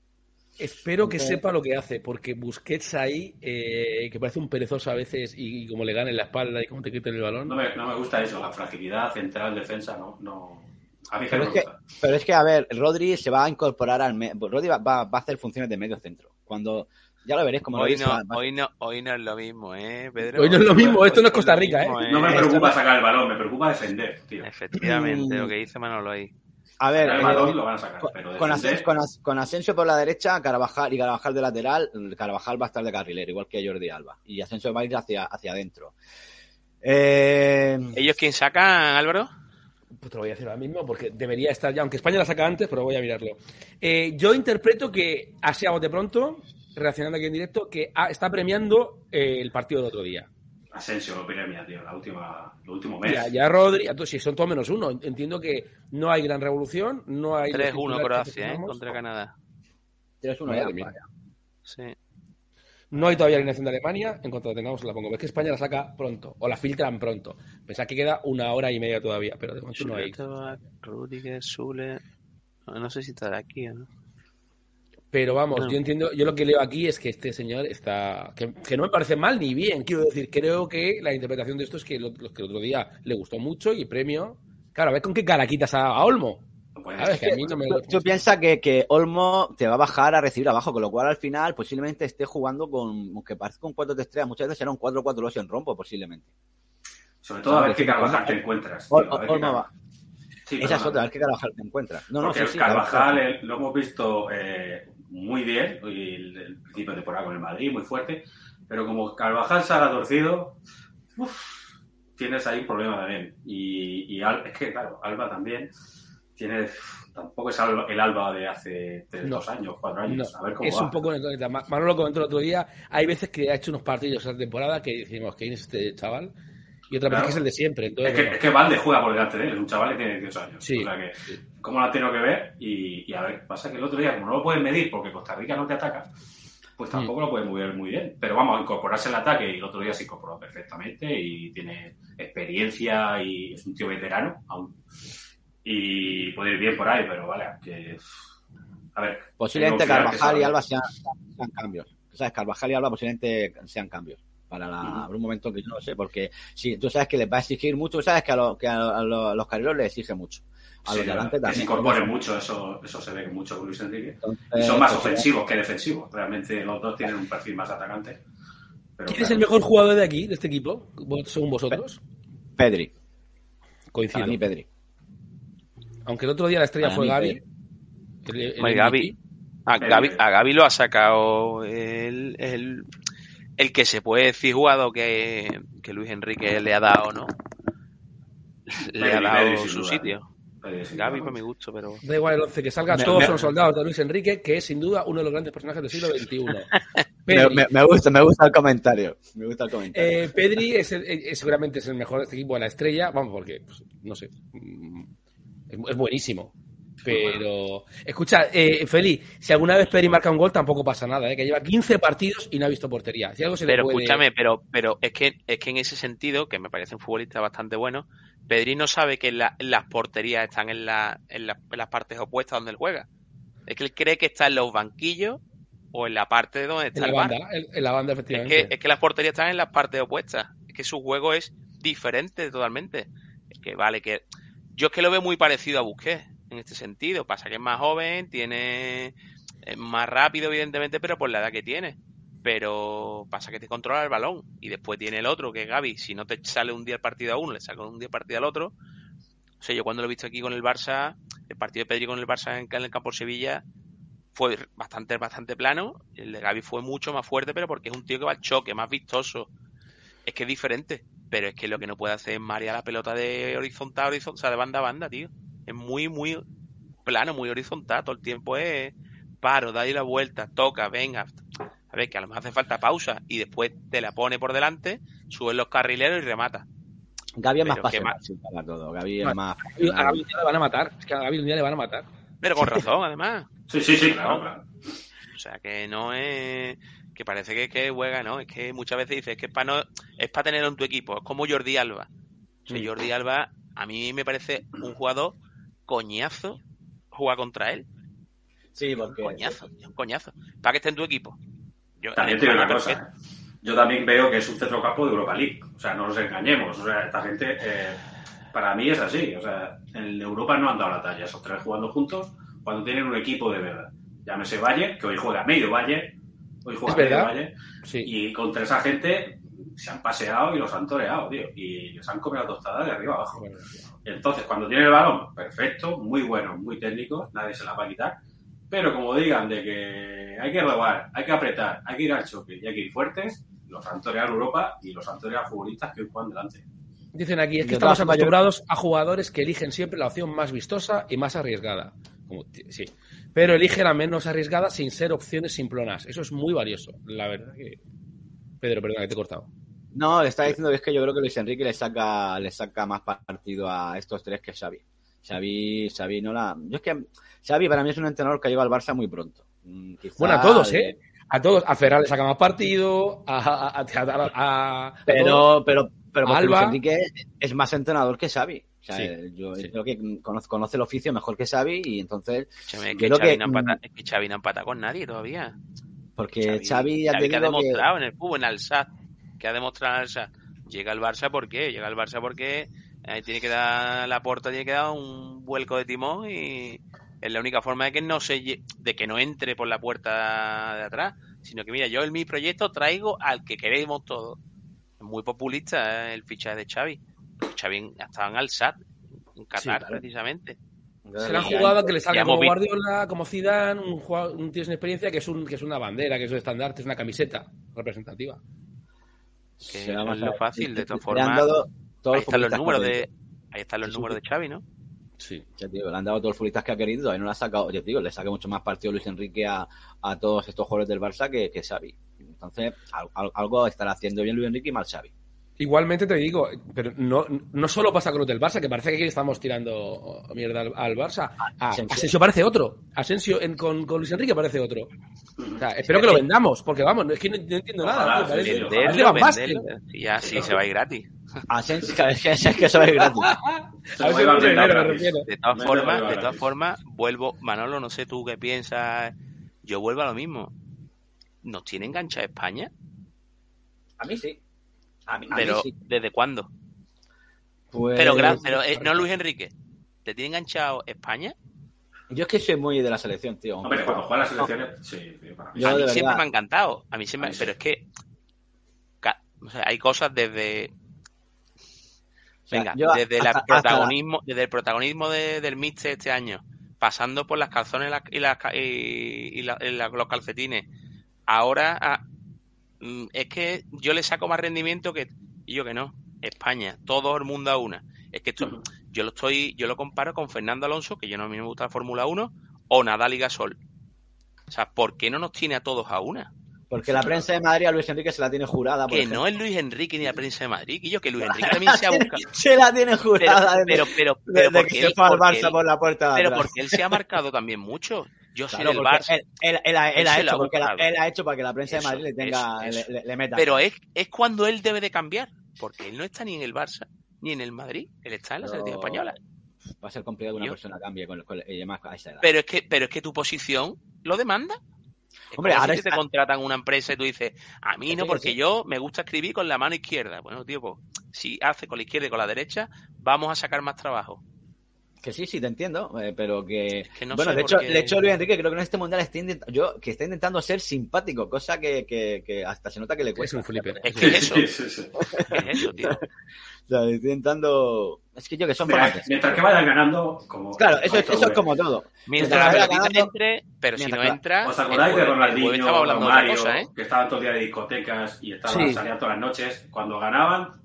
Espero que sepa lo que hace, porque Busquets ahí, eh, que parece un perezoso a veces y, y como le gana en la espalda y como te quiten el balón. No me, no me gusta eso, la fragilidad central, defensa, no. no a mí Pero es me que, gusta. pero es que, a ver, Rodri se va a incorporar al... me- Rodri va, va- va a hacer funciones de medio centro. Cuando, ya lo veréis como Hoy se no, va- va- hoy, no, hoy no es lo mismo, ¿eh, Pedro? Hoy no es lo mismo, esto no es Costa lo Rica, mismo, No me ¿eh? preocupa sacar el balón, me preocupa defender, tío. Efectivamente, Mm. lo que dice Manolo ahí. A ver, el eh, lo van a sacar, pero con, defender... Asensio, con, As- con Asensio por la derecha, Carvajal y Carvajal de lateral, Carvajal va a estar de carrilero, igual que Jordi Alba. Y Asensio va a ir hacia, hacia adentro. Eh, ¿Ellos quién sacan, Álvaro? Pues te lo voy a decir ahora mismo porque debería estar ya, aunque España la saca antes, pero voy a mirarlo. Eh, yo interpreto que, así a bote pronto, reaccionando aquí en directo, que está premiando eh, el partido del otro día. Asensio lo premia, tío, la última, el último mes. Ya, ya Rodri, si son todos menos uno, entiendo que no hay gran revolución, no hay. los 3-1 titulares que Croacia, ¿eh? Contra Canadá. 3-1 Madre ya, mía. vaya. Sí. No hay todavía alineación de Alemania, en cuanto la tengamos la pongo. Ves que España la saca pronto, o la filtran pronto. Pensad que queda una hora y media todavía, pero de momento no hay. Rudiger, Sule... No, no sé si estará aquí o no. Pero vamos, No. yo entiendo, yo lo que leo aquí es que este señor está, que, que no me parece mal ni bien, quiero decir, creo que la interpretación de esto es que lo, que el otro día le gustó mucho y premio, claro, a ver con qué cara quitas a, a Olmo. A ver, ser. que a mí no me Tú, tú piensas que, que Olmo te va a bajar a recibir abajo, con lo cual al final posiblemente esté jugando con, aunque parezca un 4 de estrella, muchas veces será un 4-4-2 en rompo posiblemente. Sobre todo a ver qué Carvajal te encuentras. tío, Olmo va. Sí, Esa es otra, a ver qué Carvajal te encuentras. No, no, sí, el sí, Carvajal lo hemos visto eh, muy bien, el, el principio de temporada con el Madrid, muy fuerte, pero como Carvajal se ha torcido, uf, tienes ahí un problema también. Y, y Al- es que, claro, Alba también tiene, tampoco es el Alba de hace tres, No. dos años, cuatro No, años. a ver cómo es va. un poco Manolo comentó el otro día, hay veces que ha hecho unos partidos esa temporada que decimos, ¿quién es este chaval? Y otra vez Claro. que es el de siempre. Entonces, Es que, bueno, es que Valde juega por delante de él, es un chaval que tiene 18 años. Sí. O sea que, ¿cómo lo ha tenido que ver? Y, y a ver, pasa que el otro día, como no lo pueden medir porque Costa Rica no te ataca, pues Mm. tampoco lo pueden mover muy bien. Pero vamos, incorporarse al ataque y el otro día se incorporó perfectamente y tiene experiencia y es un tío veterano aún. Y puede ir bien por ahí, pero vale, que. A ver. Posiblemente tengo Carvajal y. Alba sean, sean cambios. ¿Sabes? Carvajal y Alba posiblemente sean cambios. Para la, un momento que yo no sé, porque si tú sabes que les va a exigir mucho, tú sabes que a, lo- que a, lo- a lo- a los carrileros les exige mucho. A Sí, los de claro, delante que se también. incorporen mucho, eso, eso se ve mucho con Luis Enrique. Entonces, Y son más pues, ofensivos que defensivos. Realmente los dos tienen un perfil más atacante. Pero ¿Quién es el mejor jugador de aquí, de este equipo, según vosotros? Pedri. Coincido. Para mí, Pedri. Aunque el otro día la estrella Para fue mí, Gaby. El- el a. Gaby, a Gaby lo ha sacado el, el, el que se puede decir jugado que, que Luis Enrique le ha dado, ¿no? Le ha dado su duda. sitio. Gaby para mi gusto, pero... Da igual el 11 que salga, Me- todos me- son soldados de Luis Enrique, que es sin duda uno de los grandes personajes del siglo XXI. Me, Pedri, me- me gusta, me gusta el comentario. Me gusta el comentario. eh, Pedri es el- eh, seguramente es el mejor de este equipo, la estrella, vamos, porque, pues, no sé, mm, es, es buenísimo. Pero, escucha, eh, Feli, si alguna vez Pedri marca un gol tampoco pasa nada, ¿eh? que lleva 15 partidos y no ha visto portería. Si algo se le Pero puede- escúchame, pero, pero es que es que en ese sentido, que me parece un futbolista bastante bueno, Pedri no sabe que la- las porterías están en, la- en, la- en las partes opuestas donde él juega. Es que él cree que está en los banquillos o en la parte de donde en está la el bar. banda, en, en la banda, Es efectivamente. que, es que las porterías están en las partes opuestas. Es que su juego es diferente totalmente. Es que vale, que yo es que lo veo muy parecido a Busquets en este sentido. Pasa que es más joven, tiene más rápido, evidentemente, pero por la edad que tiene. pero pasa que te controla el balón y después tiene el otro, que es Gaby, si no te sale un día el partido a uno, le saca un día el partido al otro. O sea, yo cuando lo he visto aquí con el Barça, el partido de Pedri con el Barça en, el campo de Sevilla fue bastante, bastante plano. El de Gaby fue mucho más fuerte, pero porque es un tío que va al choque, más vistoso. Es que es diferente, pero es que lo que no puede hacer es marear la pelota de horizontal, o sea, de banda a banda, tío. Es muy, muy plano, muy horizontal. Todo el tiempo es paro, dale la vuelta, toca, venga. A ver, que a lo mejor hace falta pausa y después te la pone por delante, sube los carrileros y remata. Gaby es más sí, para todo. Gaby es Más- más. A Gaby un día le van a matar. Es que a Gaby un día le van a matar. Pero con razón, además. Sí, sí, sí, claro, claro. O sea, que no es que parece que, que juega, ¿no? Es que muchas veces dices que es para no es para tenerlo en tu equipo, es como Jordi Alba. O sea, Mm. Jordi Alba a mí me parece un jugador coñazo jugar contra él. Sí, porque. Coñazo, es un coñazo. Para que esté en tu equipo. Yo, También te digo una cosa. ¿eh? Yo también veo que es un centrocampo de Europa League. O sea, no nos engañemos. O sea, esta gente, eh, para mí es así. O sea, en Europa no han dado la talla. Esos tres jugando juntos cuando tienen un equipo de verdad. Llámese Valle, que hoy juega medio Valle. Hoy juega medio. Valle. Sí. Y contra esa gente se han paseado y los han toreado, tío. Y les han comido la tostada de arriba abajo. Entonces, cuando tiene el balón, perfecto, muy bueno, muy técnico, nadie se la va a quitar. Pero como digan de que hay que robar, hay que apretar, hay que ir al choque y hay que ir fuertes, los han toreado Europa y los han toreado futbolistas que hoy juegan delante. Dicen aquí, es que estamos acostumbrados a jugadores que eligen siempre la opción más vistosa y más arriesgada. Como sí. Pero elige la menos arriesgada sin ser opciones simplonas. Eso es muy valioso. La verdad que. Pedro, perdona que te he cortado. No, le está diciendo que es que yo creo que Luis Enrique le saca, le saca más partido a estos tres que Xavi. Xavi, Xavi no la. Yo es que Xavi para mí es un entrenador que ha llegado al Barça muy pronto. Mm, quizá Bueno, a todos, ¿eh? A todos. A Ferran le saca más partido. A. a, a- a- a- a todos. Pero, pero, pero porque Alba. Luis Enrique es más entrenador que Xavi. O sea, Sí, yo sí. creo que conoce, conoce el oficio mejor que Xavi y entonces, Escúchame, que creo Xavi que, no empata, mm, es que Xavi no empata con nadie todavía. porque Xavi, Xavi que ha digo que, demostrado en el fútbol, en Alsat, que ha demostrado en Alsat. Llega al Barça ¿por qué? Llega al Barça porque eh, tiene que dar la puerta, tiene que dar un vuelco de timón y es la única forma de que no se de que no entre por la puerta de atrás, sino que mira, yo en mi proyecto traigo al que queremos todos. Es muy populista eh, el fichaje de Xavi. Xavi estaba en Alsat, en Qatar claro. precisamente. Se la han jugado que le salga como. Guardiola, como Zidane, un, jugador- un tío sin experiencia que es, un, que es una bandera, que es un estandarte, es una camiseta representativa. Que se es a lo fácil, de todas formas. dado todos Ahí están los números de ahí están los Sí, números de Xavi, ¿no? Sí. Ya te digo, le han dado todos los futbolistas que ha querido, todavía no le ha sacado, yo te digo, le saca mucho más partido Luis Enrique a, a todos estos jugadores del Barça que, que Xavi. Entonces, al- al- algo estará haciendo bien Luis Enrique y mal Xavi. Igualmente te digo, pero no, no solo pasa con los del Barça, que parece que aquí estamos tirando mierda al, al Barça. A- Asensio. Parece otro. Asensio en- con, con Luis Enrique parece otro. O sea, espero que lo vendamos, porque vamos, no- es que no, no entiendo nada. Y ya sí, se va a ir gratis. Asensio, es que, gratis. Se A lo ver si iba a me gratis. refiero. De todas formas, de todas formas, vuelvo, Manolo, no sé tú qué piensas. Yo vuelvo a lo mismo. ¿Nos tiene enganchada España? A mí sí. A mí, a mí Pero, sí. ¿desde cuándo? Pues- Pero, pero eh, no Luis Enrique. ¿Te tiene enganchado España? Yo es que soy muy de la selección, tío. Hombre, cuando juegan las selecciones, sí, sí, para mí. Yo a mí siempre verdad. me ha encantado. A mí siempre, A mí sí. pero es que ca- o sea, hay cosas desde O sea, venga, yo desde el hasta- protagonismo, desde el protagonismo de- del Mister este año, pasando por las calzones y, la- y, las ca- y- y la- y la- los calcetines. Ahora ah, es que yo le saco más rendimiento que y yo que no. España, todo el mundo a una. Es que esto, yo lo estoy, yo lo comparo con Fernando Alonso, que yo no a mí me gusta la Fórmula 1, o Nadal y Gasol. O sea, ¿por qué no nos tiene a todos a una? Porque la prensa de Madrid a Luis Enrique se la tiene jurada. por Que ejemplo. no es Luis Enrique ni la prensa de Madrid, que yo que Luis Enrique también se ha buscado. Se la tiene Pero, jurada pero, pero, pero desde porque que se él, fue al porque Barça él- por la puerta de pero atrás. porque él se ha marcado también mucho. Yo soy Claro, del porque Barça. Él, él- él ha, él hecho ha porque la- buscado. él ha hecho para que la prensa Eso, de Madrid le tenga, eso, eso. Le, le- le meta. Pero es, es cuando él debe de cambiar. Porque él no está ni en el Barça ni en el Madrid. Él está en la Pero selección española. Va a ser complicado que una persona cambie con, con- a esa edad. Pero es que, pero es que tu posición lo demanda. Es Hombre, ahora si te contratan una empresa y tú dices, a mí no, Sí, porque sí. yo me gusta escribir con la mano izquierda. Bueno, tío, pues, si hace con la izquierda y con la derecha, vamos a sacar más trabajo. Que sí, sí, te entiendo, eh, pero que... que no bueno, de hecho, qué- de hecho, Luis Enrique creo que en este mundial está intentando, yo, que está intentando ser simpático, cosa que, que, que hasta se nota que le Es cuesta. un flipper. Es que es eso, Sí, sí, sí. ¿qué es eso, tío. O sea, intentando... Es que yo que son Mira, mientras que vayan ganando, como. Claro, eso, es- como eso es todo, como todo. Mientras vaya la entre, pero si no mientras- entra, ¿Os acordáis de Ronaldinho, Mario, cosa, ¿eh? que estaban todo el día de discotecas y estaban, Sí. salían todas las noches? Cuando ganaban,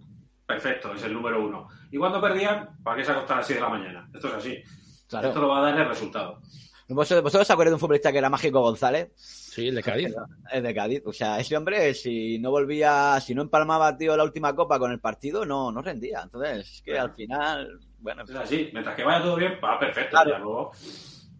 perfecto, es el número uno. Y cuando perdían, ¿para qué se acostan a las 6 de la mañana? Esto es así. Claro. Esto lo va a dar el resultado. ¿Vosotros, ¿Vosotros os acordáis de un futbolista que era Mágico González? Sí, el de Cádiz. Es de Cádiz. O sea, ese hombre, si no volvía, si no empalmaba, tío, la última copa con el partido, no, no rendía. Entonces, es que Claro. al final, bueno, Es así. Mientras que vaya todo bien, va perfecto. Claro. Ya luego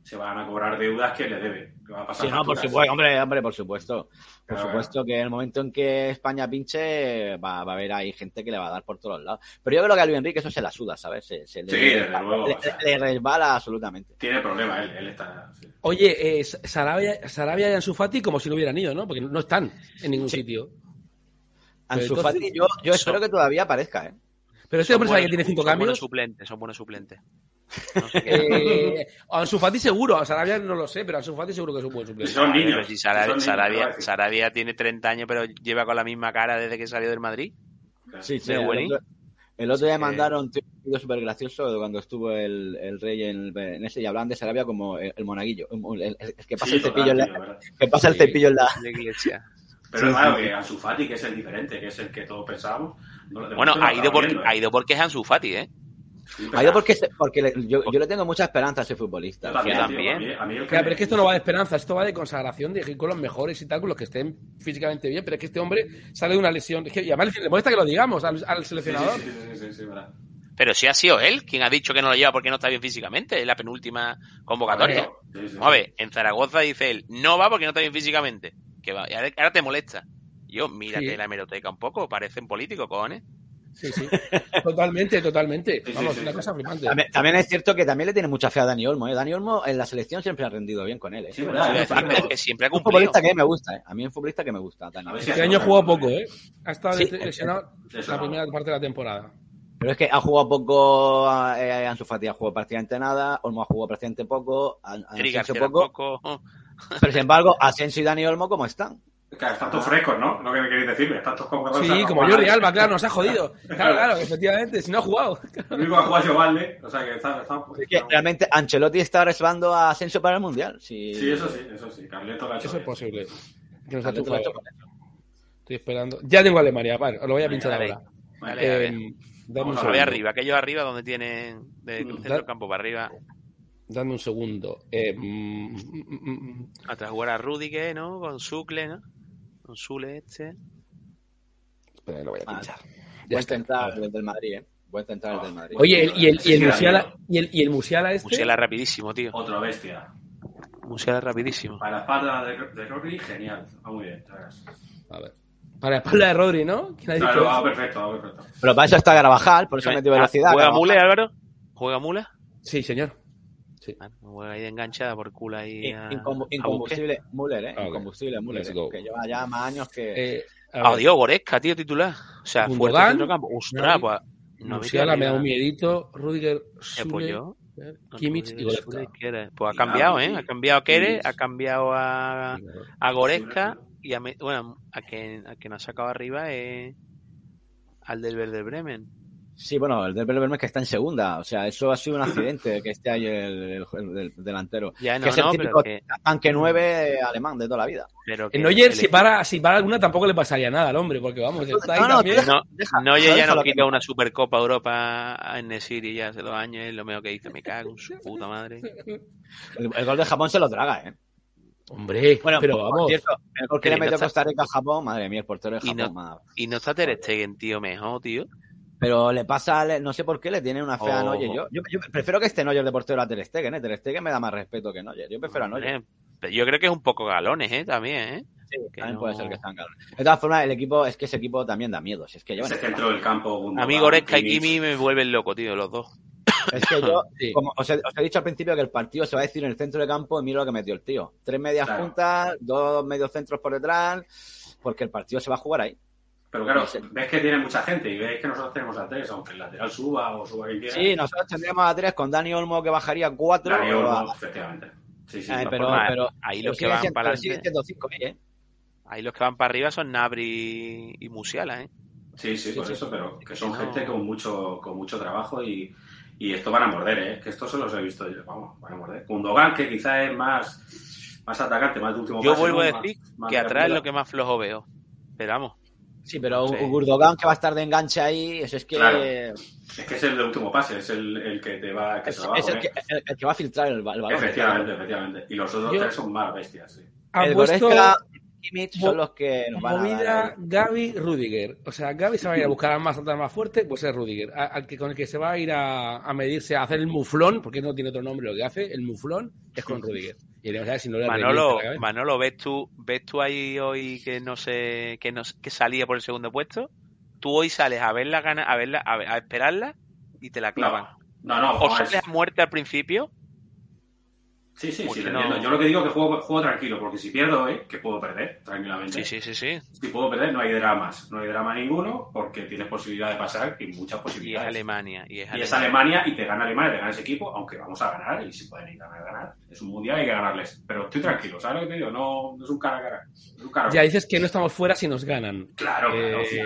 se van a cobrar deudas que le deben. Que va a pasar Sí, no, por facturas. supuesto, hombre, hombre, por supuesto. Por Claro, supuesto que en el momento en que España pinche, va, va a haber ahí gente que le va a dar por todos lados. Pero yo creo que a Luis Enrique eso se la suda, ¿sabes? Se, se le, Sí, desde luego, le- o sea. le resbala absolutamente. Tiene problema él, él está. sí. Oye, eh, Sarabia, Sarabia y Ansu Fati como si no hubieran ido, ¿no? Porque no están en ningún sitio. Ansu entonces- Fati, yo, yo espero que todavía aparezca, ¿eh? Pero este hombre sabe que buenos- tiene cinco son buenos cambios. suplentes, son buenos suplentes. No sé qué. Eh, Ansu Fati seguro, a Sarabia no lo sé, pero Ansu Fati seguro que es un buen suplente. Son niños. Pero si Sarabia, son niños, tiene 30 años, pero lleva con la misma cara desde que salió del Madrid. Sí, sí. De El otro, el otro día que- mandaron un vídeo súper gracioso cuando estuvo el, el rey en, en ese y hablaban de Sarabia como el, el monaguillo. El, el- el que pasa Sí, el cepillo en la, que pasa el Sí. cepillo en la. De iglesia. Pero Sí, claro, sí. que Ansu Fati, que es el diferente, que es el que todos pensábamos. no- de Bueno, ha ido, viendo, ¿eh? ha ido porque es Ansu Fati, ¿eh? Porque, se- porque le- yo, yo le tengo mucha esperanza a ese futbolista. Yo también, tío, también. a mí- a mí el que Ya, me- pero es que esto no va de esperanza, esto va de consagración, de ir con los mejores y tal, con los que estén físicamente bien. Pero es que este hombre sale de una lesión. Es que, y además le molesta que lo digamos al, al Sí, sí, seleccionador. sí, sí, sí. Pero si ha sido él quien ha dicho que no lo lleva porque no está bien físicamente en la penúltima convocatoria. Sí, sí, sí. Vamos a ver, en Zaragoza dice él, no va porque no está bien físicamente. Que va, y ahora, ahora te molesta. Yo, mírate Sí. la hemeroteca un poco, parecen políticos, cojones. Sí, sí. Totalmente, totalmente. Sí, Vamos, sí, una sí. cosa flipante. También, también es cierto que también le tiene mucha fe a Dani Olmo. ¿eh? Dani Olmo en la selección siempre ha rendido bien con él. ¿eh? Que siempre ha un futbolista que me gusta. ¿eh? A mí es un futbolista que me gusta. Dani si Este año jugó cosa, poco, ¿eh? Ha estado Sí. lesionado la primera parte de la temporada. Pero es que ha jugado poco, eh, Ansu Fati ha jugado prácticamente nada, Olmo ha jugado prácticamente poco, a- a Eric Asensio García poco, tampoco. pero sin embargo, Asensio y Dani Olmo, ¿cómo están? Claro, están todos frescos, ¿no? Lo que me queréis decirme, están todos como Sí, como Jordi Alba, claro, nos ha jodido. Claro, claro, efectivamente, si no ha jugado. Que ha jugado Valde, o sea que está... está Es que realmente Ancelotti está reservando a Asensio para el Mundial. Sí, Sí, eso sí, eso sí. Carleto lo ha hecho Eso es posible. Que nos ha hecho Estoy esperando. Ya tengo Alemania, vale, os lo voy a pinchar ahora. Vale, a ver. Eh, dame un Vamos a Lo ve segundo. arriba, aquellos arriba donde tienen de Mm, centro campo para arriba. Dame un segundo. Eh, mm, mm, mm, mm. Atrás jugar a Rudiger, ¿no? Con Sucle, ¿no? Con Sule este. Espera, lo voy a Vale. pinchar. Ya Buen está. central el del Madrid, ¿eh? Buen central el del Madrid. Oye, el- y el, y el Musiala, y el, y el Musiala este. Musiala rapidísimo, tío. Otro bestia. Musiala rapidísimo. Para la espalda de, de Rodri, genial. Va muy bien. A ver. Para la espalda de Rodri, ¿no? ¿Quién ha dicho Claro, va eso? perfecto, va perfecto. Pero para eso está Garabajal, por eso ha metido velocidad. Ah, ¿Juega. Mule, Álvaro? ¿Juega Mule? Sí, señor. Ah, no, Juega ahí de enganchada por culo ahí. A- a Incombustible Müller, ¿eh? Incombustible Müller, ¿eh? go. que lleva ya más años que... Eh, a Ah, Dios, Goresca, tío, titular. O sea, fuerte Gundogan, centro campo. Ostras, pues. No Musiala me da un miedito. Rudiger, Eh, pues Sule, yo. Kimmich y Goretzka. quiere. Pues ha cambiado, ¿eh? Ha cambiado a Kere, ha cambiado a, a Goresca y a, me- bueno, a quien, a quien ha sacado arriba es al del Verde Bremen. Sí, bueno, el del Bremen que está en segunda. O sea, eso ha sido un accidente que esté ahí el, el- el- el delantero. Ya, que no, es el no, típico que, tanque 9 alemán de toda la vida. pero que En Neuer, el si para, si para alguna, tampoco le pasaría nada al hombre, porque vamos, está ahí No, no, también. deja- No, deja- Neuer ya no que quita no. una Supercopa Europa en Nesiri ya hace dos años, es lo mejor que dice, me cago en su puta madre. El, el gol de Japón se lo traga, ¿eh? Hombre, Bueno, pero por vamos. cierto, el gol que le no metió está- Costa Rica a Japón, madre mía, el portero de Y Japón. no- madre. Y no está Ter Stegen, tío, mejor, tío. Pero le pasa, no sé por qué, le tiene una fea a Oh. Neuer. Yo, yo, yo prefiero que este Neuer de portero a Ter Stegen, ¿eh? Ter Stegen me da más respeto que Neuer. Yo prefiero a pero yo creo que es un poco galones, ¿eh? También, ¿eh? Sí, que también no- puede ser que están caros. De todas formas, el equipo, es que ese equipo también da miedo. Si es que llevan Ese centro del campo. Gundogan, A mí Goretzka y. Kimi me vuelven loco, tío, los dos. Es que yo, Sí. como os he, os he dicho al principio que el partido se va a decir en el centro de campo y mira lo que metió el tío. Tres medias Claro. juntas, dos medios centros por detrás, porque el partido se va a jugar ahí. Pero claro, ves que tiene mucha gente y ves que nosotros tenemos a tres, aunque el lateral suba o suba quien quiera. Sí, nosotros tendríamos a tres con Dani Olmo que bajaría a cuatro. Dani Olmo, a- efectivamente. Sí, sí. Eh, no, pero, pero, ahí los que van siendo- para adelante. ¿eh? Ahí los que van para arriba son Nabri y Musiala, ¿eh? Sí, sí, Sí, por sí. eso, pero que son No. gente con mucho, con mucho trabajo y, y esto van a morder, ¿eh? Que esto se los he visto yo, vamos, van a morder. Gundogan, que quizá es más, más atacante, más de último Yo pase, vuelvo ¿no? a decir más que atrás es lo que más flojo veo. Pero vamos, Sí, pero Sí. un Gurdogan que va a estar de enganche ahí, eso es que Claro. Es que es el de último pase, es el, el que te va, que es, se va a es el, que, el- el que va a filtrar el, ba- el balón. Efectivamente, efectivamente. Y los otros Yo- tres son más bestias, sí. Han El puesto Goretzka y Kimmich son los que nos van a dar movida. Gaby Rudiger. O sea, Gaby se va a ir a buscar al más alto, al más fuerte, pues es Rudiger. Al que, con el que se va a ir a, a medirse, a hacer el muflón, porque no tiene otro nombre lo que hace, el muflón, es con Rudiger. Y veremos a ver si no le Manolo, la. Manolo, ¿ves tú, ¿ves tú ahí hoy que no sé, que no que salía por el segundo puesto? Tú hoy sales a verla gana, a verla, a, ver- a esperarla y te la clavan. No, no, o joder, sales a muerte al principio, Sí, sí, sí, lo no- entiendo. Yo lo que digo es que juego, juego tranquilo, porque si pierdo hoy, que puedo perder tranquilamente. sí, sí, sí, sí. Si puedo perder, no hay dramas. No hay drama ninguno, porque tienes posibilidad de pasar y muchas Y es posibilidades. Alemania, y es Y es Alemania. Alemania y te gana Alemania, te gana ese equipo, aunque vamos a ganar y si pueden ir a ganar, ganar. Es un mundial, hay que ganarles. Pero estoy tranquilo, ¿sabes lo que te digo? No, no es un cara a cara. Es un cara a Ya dices que no estamos fuera si nos ganan. Claro, claro. Eh, sí.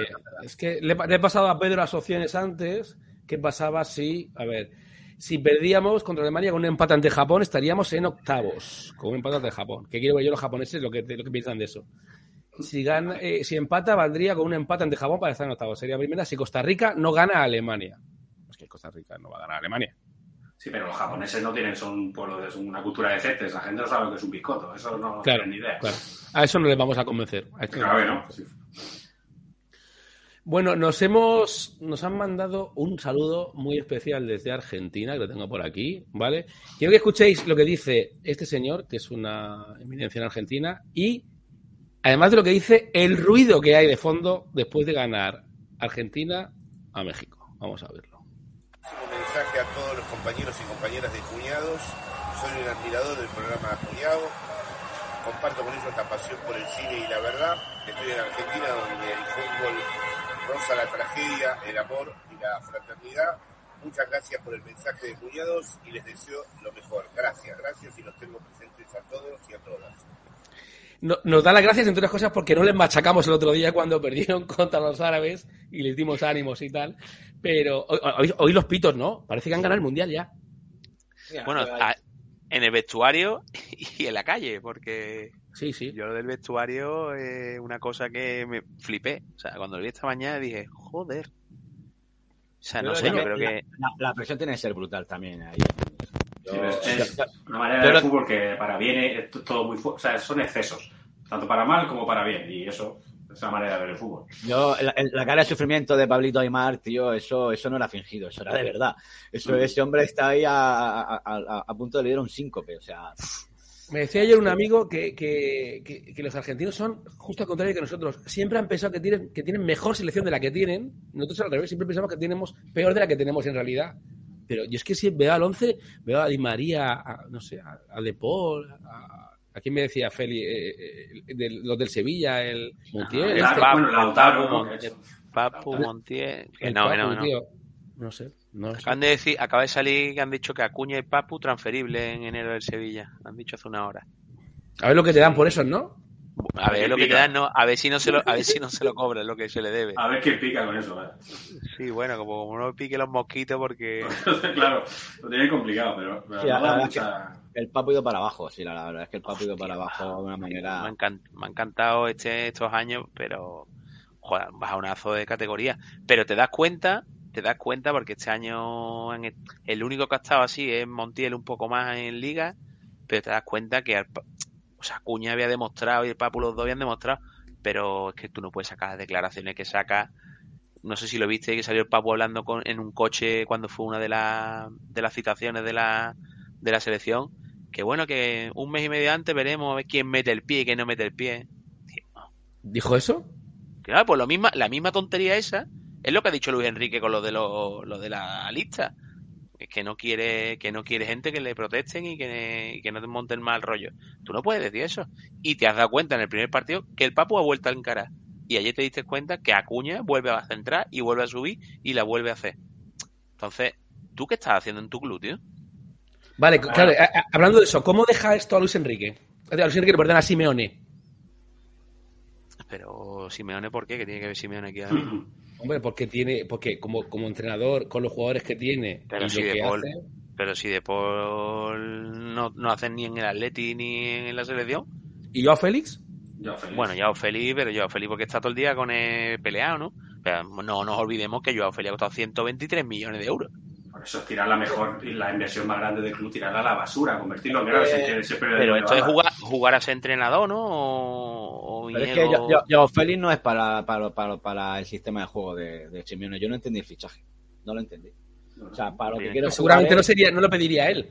es que le, le he pasado a Pedro las opciones antes. ¿Qué pasaba si, a ver, si perdíamos contra Alemania con un empate ante Japón, estaríamos en octavos, con un empate ante Japón? Que quiero ver yo los japoneses lo que, lo que piensan de eso. Si, gana, eh, si empata, valdría con un empate ante Japón para estar en octavos. Sería primera si Costa Rica no gana a Alemania. Es que Costa Rica no va a ganar a Alemania. Sí, pero los japoneses no tienen, son un pueblo, es una cultura de cetes. La gente no sabe lo que es un bizcoto. Eso no Claro, tienen ni idea. claro. A eso no les vamos a convencer. A esto no. Claro que no. Sí. Bueno, nos hemos, nos han mandado un saludo muy especial desde Argentina, que lo tengo por aquí, ¿vale? Quiero que escuchéis lo que dice este señor, que es una eminencia en Argentina, y además de lo que dice, el ruido que hay de fondo después de ganar Argentina a México. Vamos a verlo. Un mensaje a todos los compañeros y compañeras de Cuñados. Soy un admirador del programa Cuñado. Comparto con ellos esta pasión por el cine y la verdad. Estoy en Argentina donde el fútbol roza la tragedia, el amor y la fraternidad. Muchas gracias por el mensaje de Cuñados y les deseo lo mejor. Gracias, gracias y los tengo presentes a todos y a todas. No- nos da las gracias, entre otras cosas, porque no les machacamos el otro día cuando perdieron contra los árabes y les dimos ánimos y tal. Pero hoy, hoy- hoy los pitos, ¿no? Parece que han ganado el mundial ya. Bueno, a- en el vestuario y en la calle, porque Sí, sí. yo lo del vestuario es una cosa que me flipé. O sea, cuando lo vi esta mañana dije, joder. O sea, no Yo sé, yo creo que... la- la presión tiene que ser brutal también ahí. Yo- Sí, es, una manera de lo- fútbol que para bien es todo muy fu- o sea, son excesos, tanto para mal como para bien, y eso es la manera de ver el fútbol. Yo, la, la cara de sufrimiento de Pablito Aymar, tío, eso, eso no era fingido, eso era de verdad. Eso, Mm. ese hombre está ahí a, a- a- a- a punto de le dar un síncope, o sea, Me decía ayer un amigo que, que- que- que los argentinos son justo al contrario que nosotros. Siempre han pensado que tienen, que tienen mejor selección de la que tienen. Nosotros al revés, siempre pensamos que tenemos peor de la que tenemos en realidad. Pero yo es que si veo al 11, veo a Di María, a, no sé, a, a De Paul, a, a quién me decía Feli, Eh, eh, de- los del Sevilla, el Montiel. Claro, este. Papu, Lautaro, es- Papu Montiel... que el no, Papu, no, no. tío. No sé, no sé. Acaban de decir, acaba de salir que han dicho que Acuña y Papu transferible en enero del Sevilla. Han dicho hace una hora. A ver lo que te dan por eso, ¿no? A ver Qué lo que te pica. dan, no, a ver si no se lo, a ver si no se lo cobra lo que se le debe. A ver quién pica con eso. ¿eh? Sí, bueno, como, como no pique los mosquitos porque claro, lo tiene complicado, pero, pero Sí, no la mucha... el papo ha ido para abajo, sí, la, la verdad es que el papo ha ido para abajo de una me, manera... ha encan- me ha encantado este, estos años, pero joder, un bajonazo de categoría. Pero te das cuenta, te das cuenta porque este año en el, el único que ha estado así es Montiel un poco más en liga, pero te das cuenta que al o sea, Acuña había demostrado y el Papu los dos habían demostrado, pero es que tú no puedes sacar las declaraciones que saca. No sé si lo viste que salió el Papu hablando con, en un coche cuando fue una de, las de las citaciones de la, de la selección. Que bueno, que un mes y medio antes veremos a ver quién mete el pie y quién no mete el pie. ¿Dijo eso? Claro, pues lo misma, la misma tontería esa es lo que ha dicho Luis Enrique con lo de lo, lo de la lista. Es que no quiere, que no quiere gente que le protesten y que, y que no te monten mal rollo. Tú no puedes decir eso. Y te has dado cuenta en el primer partido que el Papu ha vuelto a encarar. y ayer te diste cuenta que Acuña vuelve a centrar y vuelve a subir y la vuelve a hacer. Entonces, ¿tú qué estás haciendo en tu club, tío? Vale, claro, a- a- hablando de eso, ¿cómo deja esto a Luis Enrique? A Luis Enrique, perdón, a Simeone. Pero Simeone, ¿por qué? ¿Qué tiene que ver Simeone aquí ahora mismo? Hombre, porque tiene, porque como, como entrenador, con los jugadores que tiene Pero y si lo de que Paul, hace, pero si de Paul no, no hacen ni en el Atleti ni en la selección. ¿Y yo a Félix? Yo. Bueno, Joao Félix, pero Joao Félix porque está todo el día con el peleado, ¿no? Pero no nos olvidemos que Joao Félix ha costado 123 millones de euros. Por eso es tirar la mejor, la inversión más grande del club, tirarla a la basura, convertirlo en grave, periodo Pero de esto es jugar, jugar a ser entrenador, ¿no? O Pero es que yo, yo, yo, Félix no es para, para, para, para el sistema de juego de, de Simeone. Yo no entendí el fichaje. No lo entendí. O sea, para lo que quiero seguramente no sería, no lo pediría él.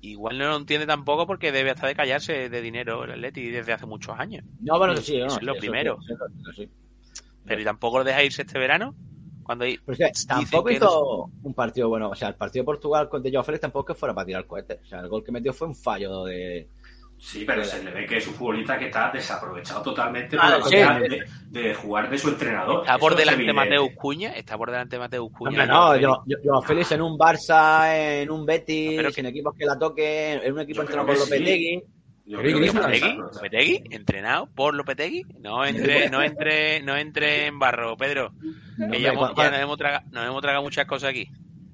Igual no lo entiende tampoco porque debe hasta de callarse de dinero el Atleti desde hace muchos años. No, bueno, sí, no, Eso es lo primero. sí, eso sí, sí. Pero ¿y tampoco lo deja irse este verano? Cuando hay... Pero tampoco que hizo un partido bueno. O sea, el partido de Portugal con de Joao Félix tampoco es que fuera para tirar cohetes. O sea, el gol que metió fue un fallo de. Sí, pero se le ve que es un futbolista que está desaprovechado totalmente Ah, por sí. la de, de jugar de su entrenador. Está por Eso delante. Mateus Cuña, está por delante Mateus Cuña. No, Félix. yo, yo, Joao Félix en un Barça, en un Betis, Pero- en equipos que la toquen, en un equipo Yo entrenado por sí. Lopetegui. Yo Pero creo ¿qué que dice está Lopetegui, entrenado por Lopetegui. No entre, no entre, no entre en barro, Pedro. Que hombre, ya, hemos- cua- ya nos, hemos tragado, nos hemos tragado muchas cosas aquí.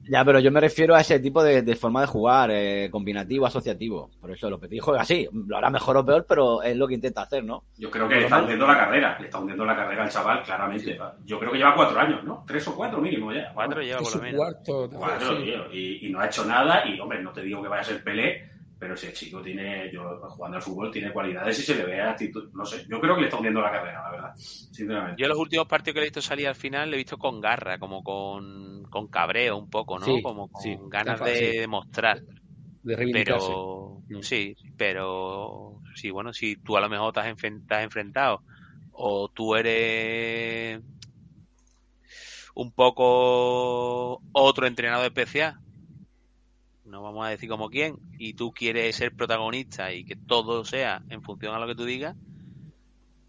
Ya, pero yo me refiero a ese tipo de, de forma de jugar, eh, combinativo, asociativo. Por eso Lopetegui juega así. Lo hará mejor o peor, pero es lo que intenta hacer, ¿no? Yo creo que le está hundiendo la carrera, le está hundiendo la carrera al chaval, claramente. Yo creo que lleva cuatro años, ¿no? Tres o cuatro mínimo ya. Cuatro lleva por lo menos. cuarto. Cuatro, sí. tío. Y, y no ha hecho nada. Y, hombre, no te digo que vaya a ser Pelé, pero si el chico tiene, yo, jugando al fútbol, tiene cualidades y se le ve actitud. No sé, yo creo que le está hundiendo la carrera, la verdad. Sinceramente. Yo los últimos partidos que le he visto salir al final le he visto con garra, como con, con cabreo un poco, ¿no? Sí, como con sí, ganas de demostrar. De reivindicarse. Pero Mm. sí, pero sí, bueno, si tú a lo mejor te has, enfren- te has enfrentado o tú eres un poco otro entrenador especial, no vamos a decir como quién, y tú quieres ser protagonista y que todo sea en función a lo que tú digas,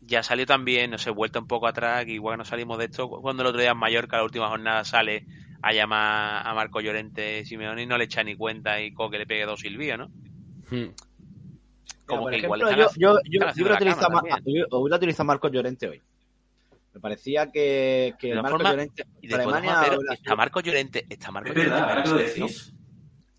ya salió también, no sé, vuelta un poco atrás, que igual que no salimos de esto, cuando el otro día en Mallorca, la última jornada, sale a llamar a Marco Llorente Simeone y no le echa ni cuenta y Coque le pegue dos silbios, ¿no? Mm. Como que igual ejemplo, yo, yo, utilizado ma- también. yo hubiera utilizado a Marcos Llorente hoy. Me parecía que, que De todas Marcos formas, Llorente Y después, Alemania pero está Marco Llorente, está Marco Es Llorente verdad, en ahora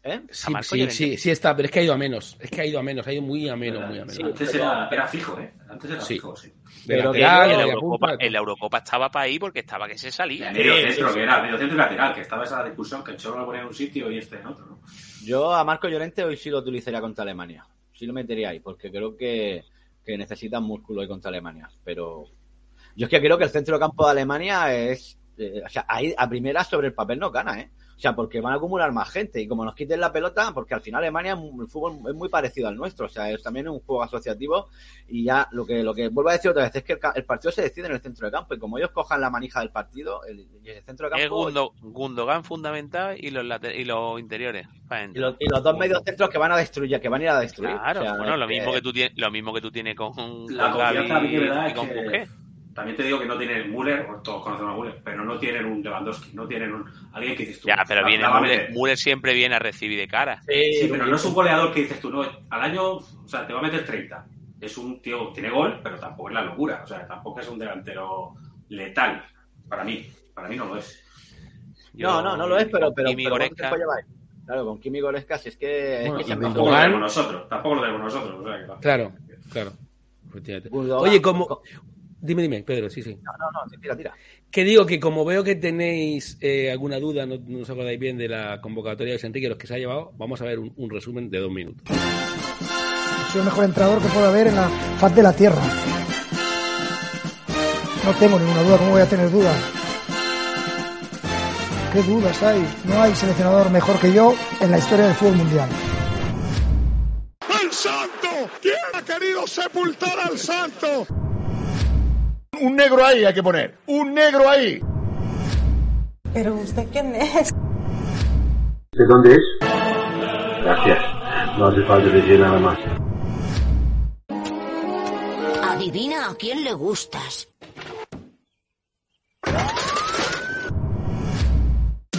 ¿Eh? Sí, sí, sí, sí está, pero es que ha ido a menos. Es que ha ido a menos, ha ido muy a menos, muy a menos. Sí, Antes era, era fijo, ¿eh? Antes era Sí. fijo, sí. Pero que lateral, En la, Eurocopa, punta, en la Eurocopa estaba para ahí porque estaba que se salía. Medio Sí, centro, sí, sí. que era medio centro y lateral, que estaba esa discusión que el Cholo lo ponía en un sitio y este en otro, ¿no? Yo a Marco Llorente hoy sí lo utilizaría contra Alemania. Sí lo metería ahí, porque creo que, que necesitan músculo hoy contra Alemania. Pero yo es que creo que el centro de campo de Alemania es. eh, o sea, ahí a primera sobre el papel no gana, ¿eh? O sea, porque van a acumular más gente. Y como nos quiten la pelota, porque al final Alemania, el fútbol es muy parecido al nuestro. O sea, es también un juego asociativo. Y ya lo que, lo que vuelvo a decir otra vez es que el, el partido se decide en el centro de campo. Y como ellos cojan la manija del partido, el, centro de Es campo. Gundo, Gundogan fundamental y los, y los interiores. Y los, y los dos medios centros que van a destruir, que van a ir a destruir. Claro, O sea, bueno, lo es mismo que tú tienes, lo mismo que tú tienes con, con que Gaby y es con que- Busquets. También te digo que no tienen Müller, todos conocemos a Müller, pero no tienen un Lewandowski, no tienen un alguien que dices tú. Ya, pero la- viene Müller. Müller siempre viene a recibir de cara. Sí, pero no es un goleador que dices tú, no, al año, o sea, te va a meter 30. Es un tío, tiene gol, pero tampoco es la locura, o sea, tampoco es un delantero letal, para mí, para mí no lo es. No, no, no lo es, pero, pero, Kimi pero ¿cuánto Goretzka- tiempo lleva ahí? Claro, con Kimi Goretzka, si es que... es Bueno, que Tampoco lo tenemos nosotros, tampoco lo tenemos nosotros, o sea, que. Claro, claro. Oye, como. Dime, dime, Pedro, sí, sí. No, no, no, tira, tira. Que digo que como veo que tenéis eh, alguna duda, no, no os acordáis bien de la convocatoria de Luis Enrique, los que se ha llevado, vamos a ver un, un resumen de dos minutos. Soy el mejor entrenador que pueda haber en la faz de la tierra. No tengo ninguna duda, ¿cómo voy a tener dudas? ¿Qué dudas hay? No hay seleccionador mejor que yo en la historia del fútbol mundial. ¡El santo! ¿Quién ha querido sepultar al santo? Un negro ahí hay que poner. Un negro ahí. ¿Pero usted quién es? ¿De dónde es? Gracias. No hace falta decir nada más. Adivina a quién le gustas.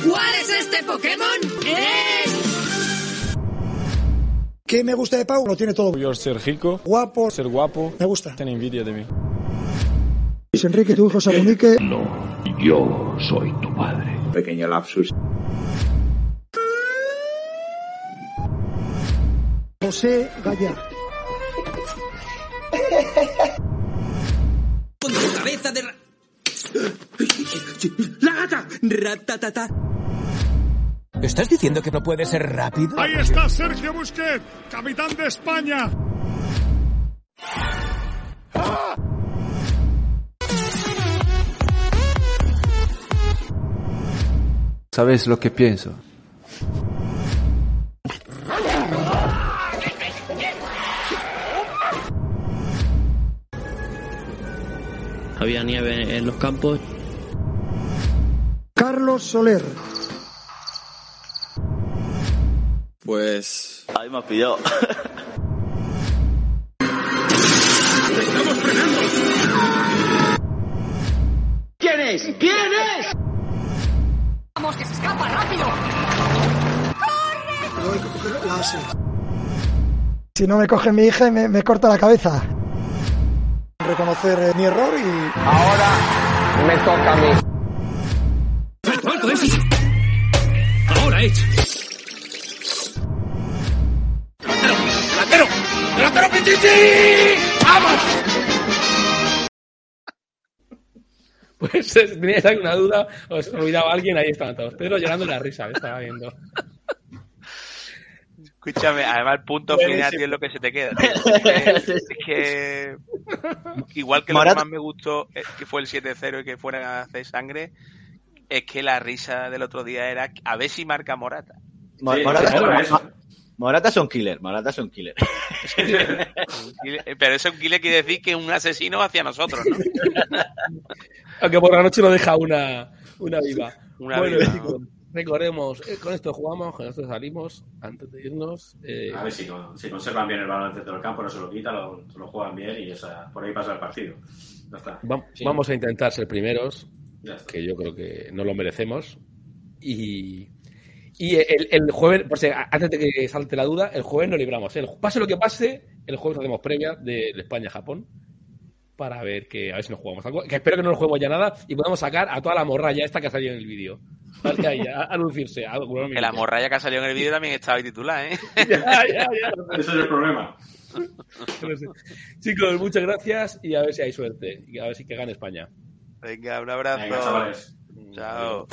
¿Cuál es este Pokémon? Es... ¿Qué me gusta de Pau? Lo tiene todo. Yo ser rico, Guapo. ser guapo, Me gusta. tiene envidia de mí. Luis Enrique, tu hijo Sabunique. No, yo soy tu padre. Pequeño lapsus. José Gallá. Con tu cabeza de... ra- ¡La gata! ¡Ratatata! ¿Estás diciendo que no puede ser rápido? Ahí está Sergio Busquets, capitán de España. ¿Sabes lo que pienso? Había nieve en los campos. Carlos Soler. Pues. Ahí me has pillado. ¿Quién es? ¿Quién es? ¡Vamos, que se escapa rápido! Si no me coge mi hija, me, me corta la cabeza. Reconocer eh, mi error y. Ahora me toca a mí. ¡Ahora, Edge! ¡Delantero! ¡Delantero Pichichi! ¡Vamos! Pues si teníais alguna duda, os olvidaba alguien, ahí estaban todos. Pedro llorando la risa, me estaba viendo. Escúchame, además el punto Buenísimo. final tío, es lo que se te queda. Es que, es que- igual que lo que Morata- más me gustó, eh, que fue el 7-0 y que fuera a hacer sangre, es que la risa del otro día era a ver si marca Morata. Sí, Morata, eso. Morata son killer, Morata son killer. Pero eso un killer quiere decir que es un asesino hacia nosotros, ¿no? Aunque por la noche no deja una, una viva. Una bueno, viva. chicos, recordemos, eh, con esto jugamos, con esto salimos, antes de irnos. eh, A ver si, con- si conservan bien el balón dentro del campo, no se lo quita, lo, lo juegan bien y esa, por ahí pasa el partido. Ya está. va- Sí. Vamos a intentar ser primeros, Ya está. que yo creo que no lo merecemos. Y, y el, el jueves, por si, antes de que salte la duda, el jueves nos libramos. El, pase lo que pase, el jueves hacemos previa de, de España-Japón para ver que a ver si nos jugamos algo. Que espero que no nos juguemos ya nada y podamos sacar a toda la morralla esta que ha salido en el vídeo. Ahí, a, a lucirse. a- Que la morralla que ha salido en el vídeo también estaba ahí titular, ¿eh? Ya, ya, ya. Ese es el problema. No sé. Chicos, muchas gracias y a ver si hay suerte. Y a ver si que gane España. Venga, un abrazo. Venga, chavales. Chao.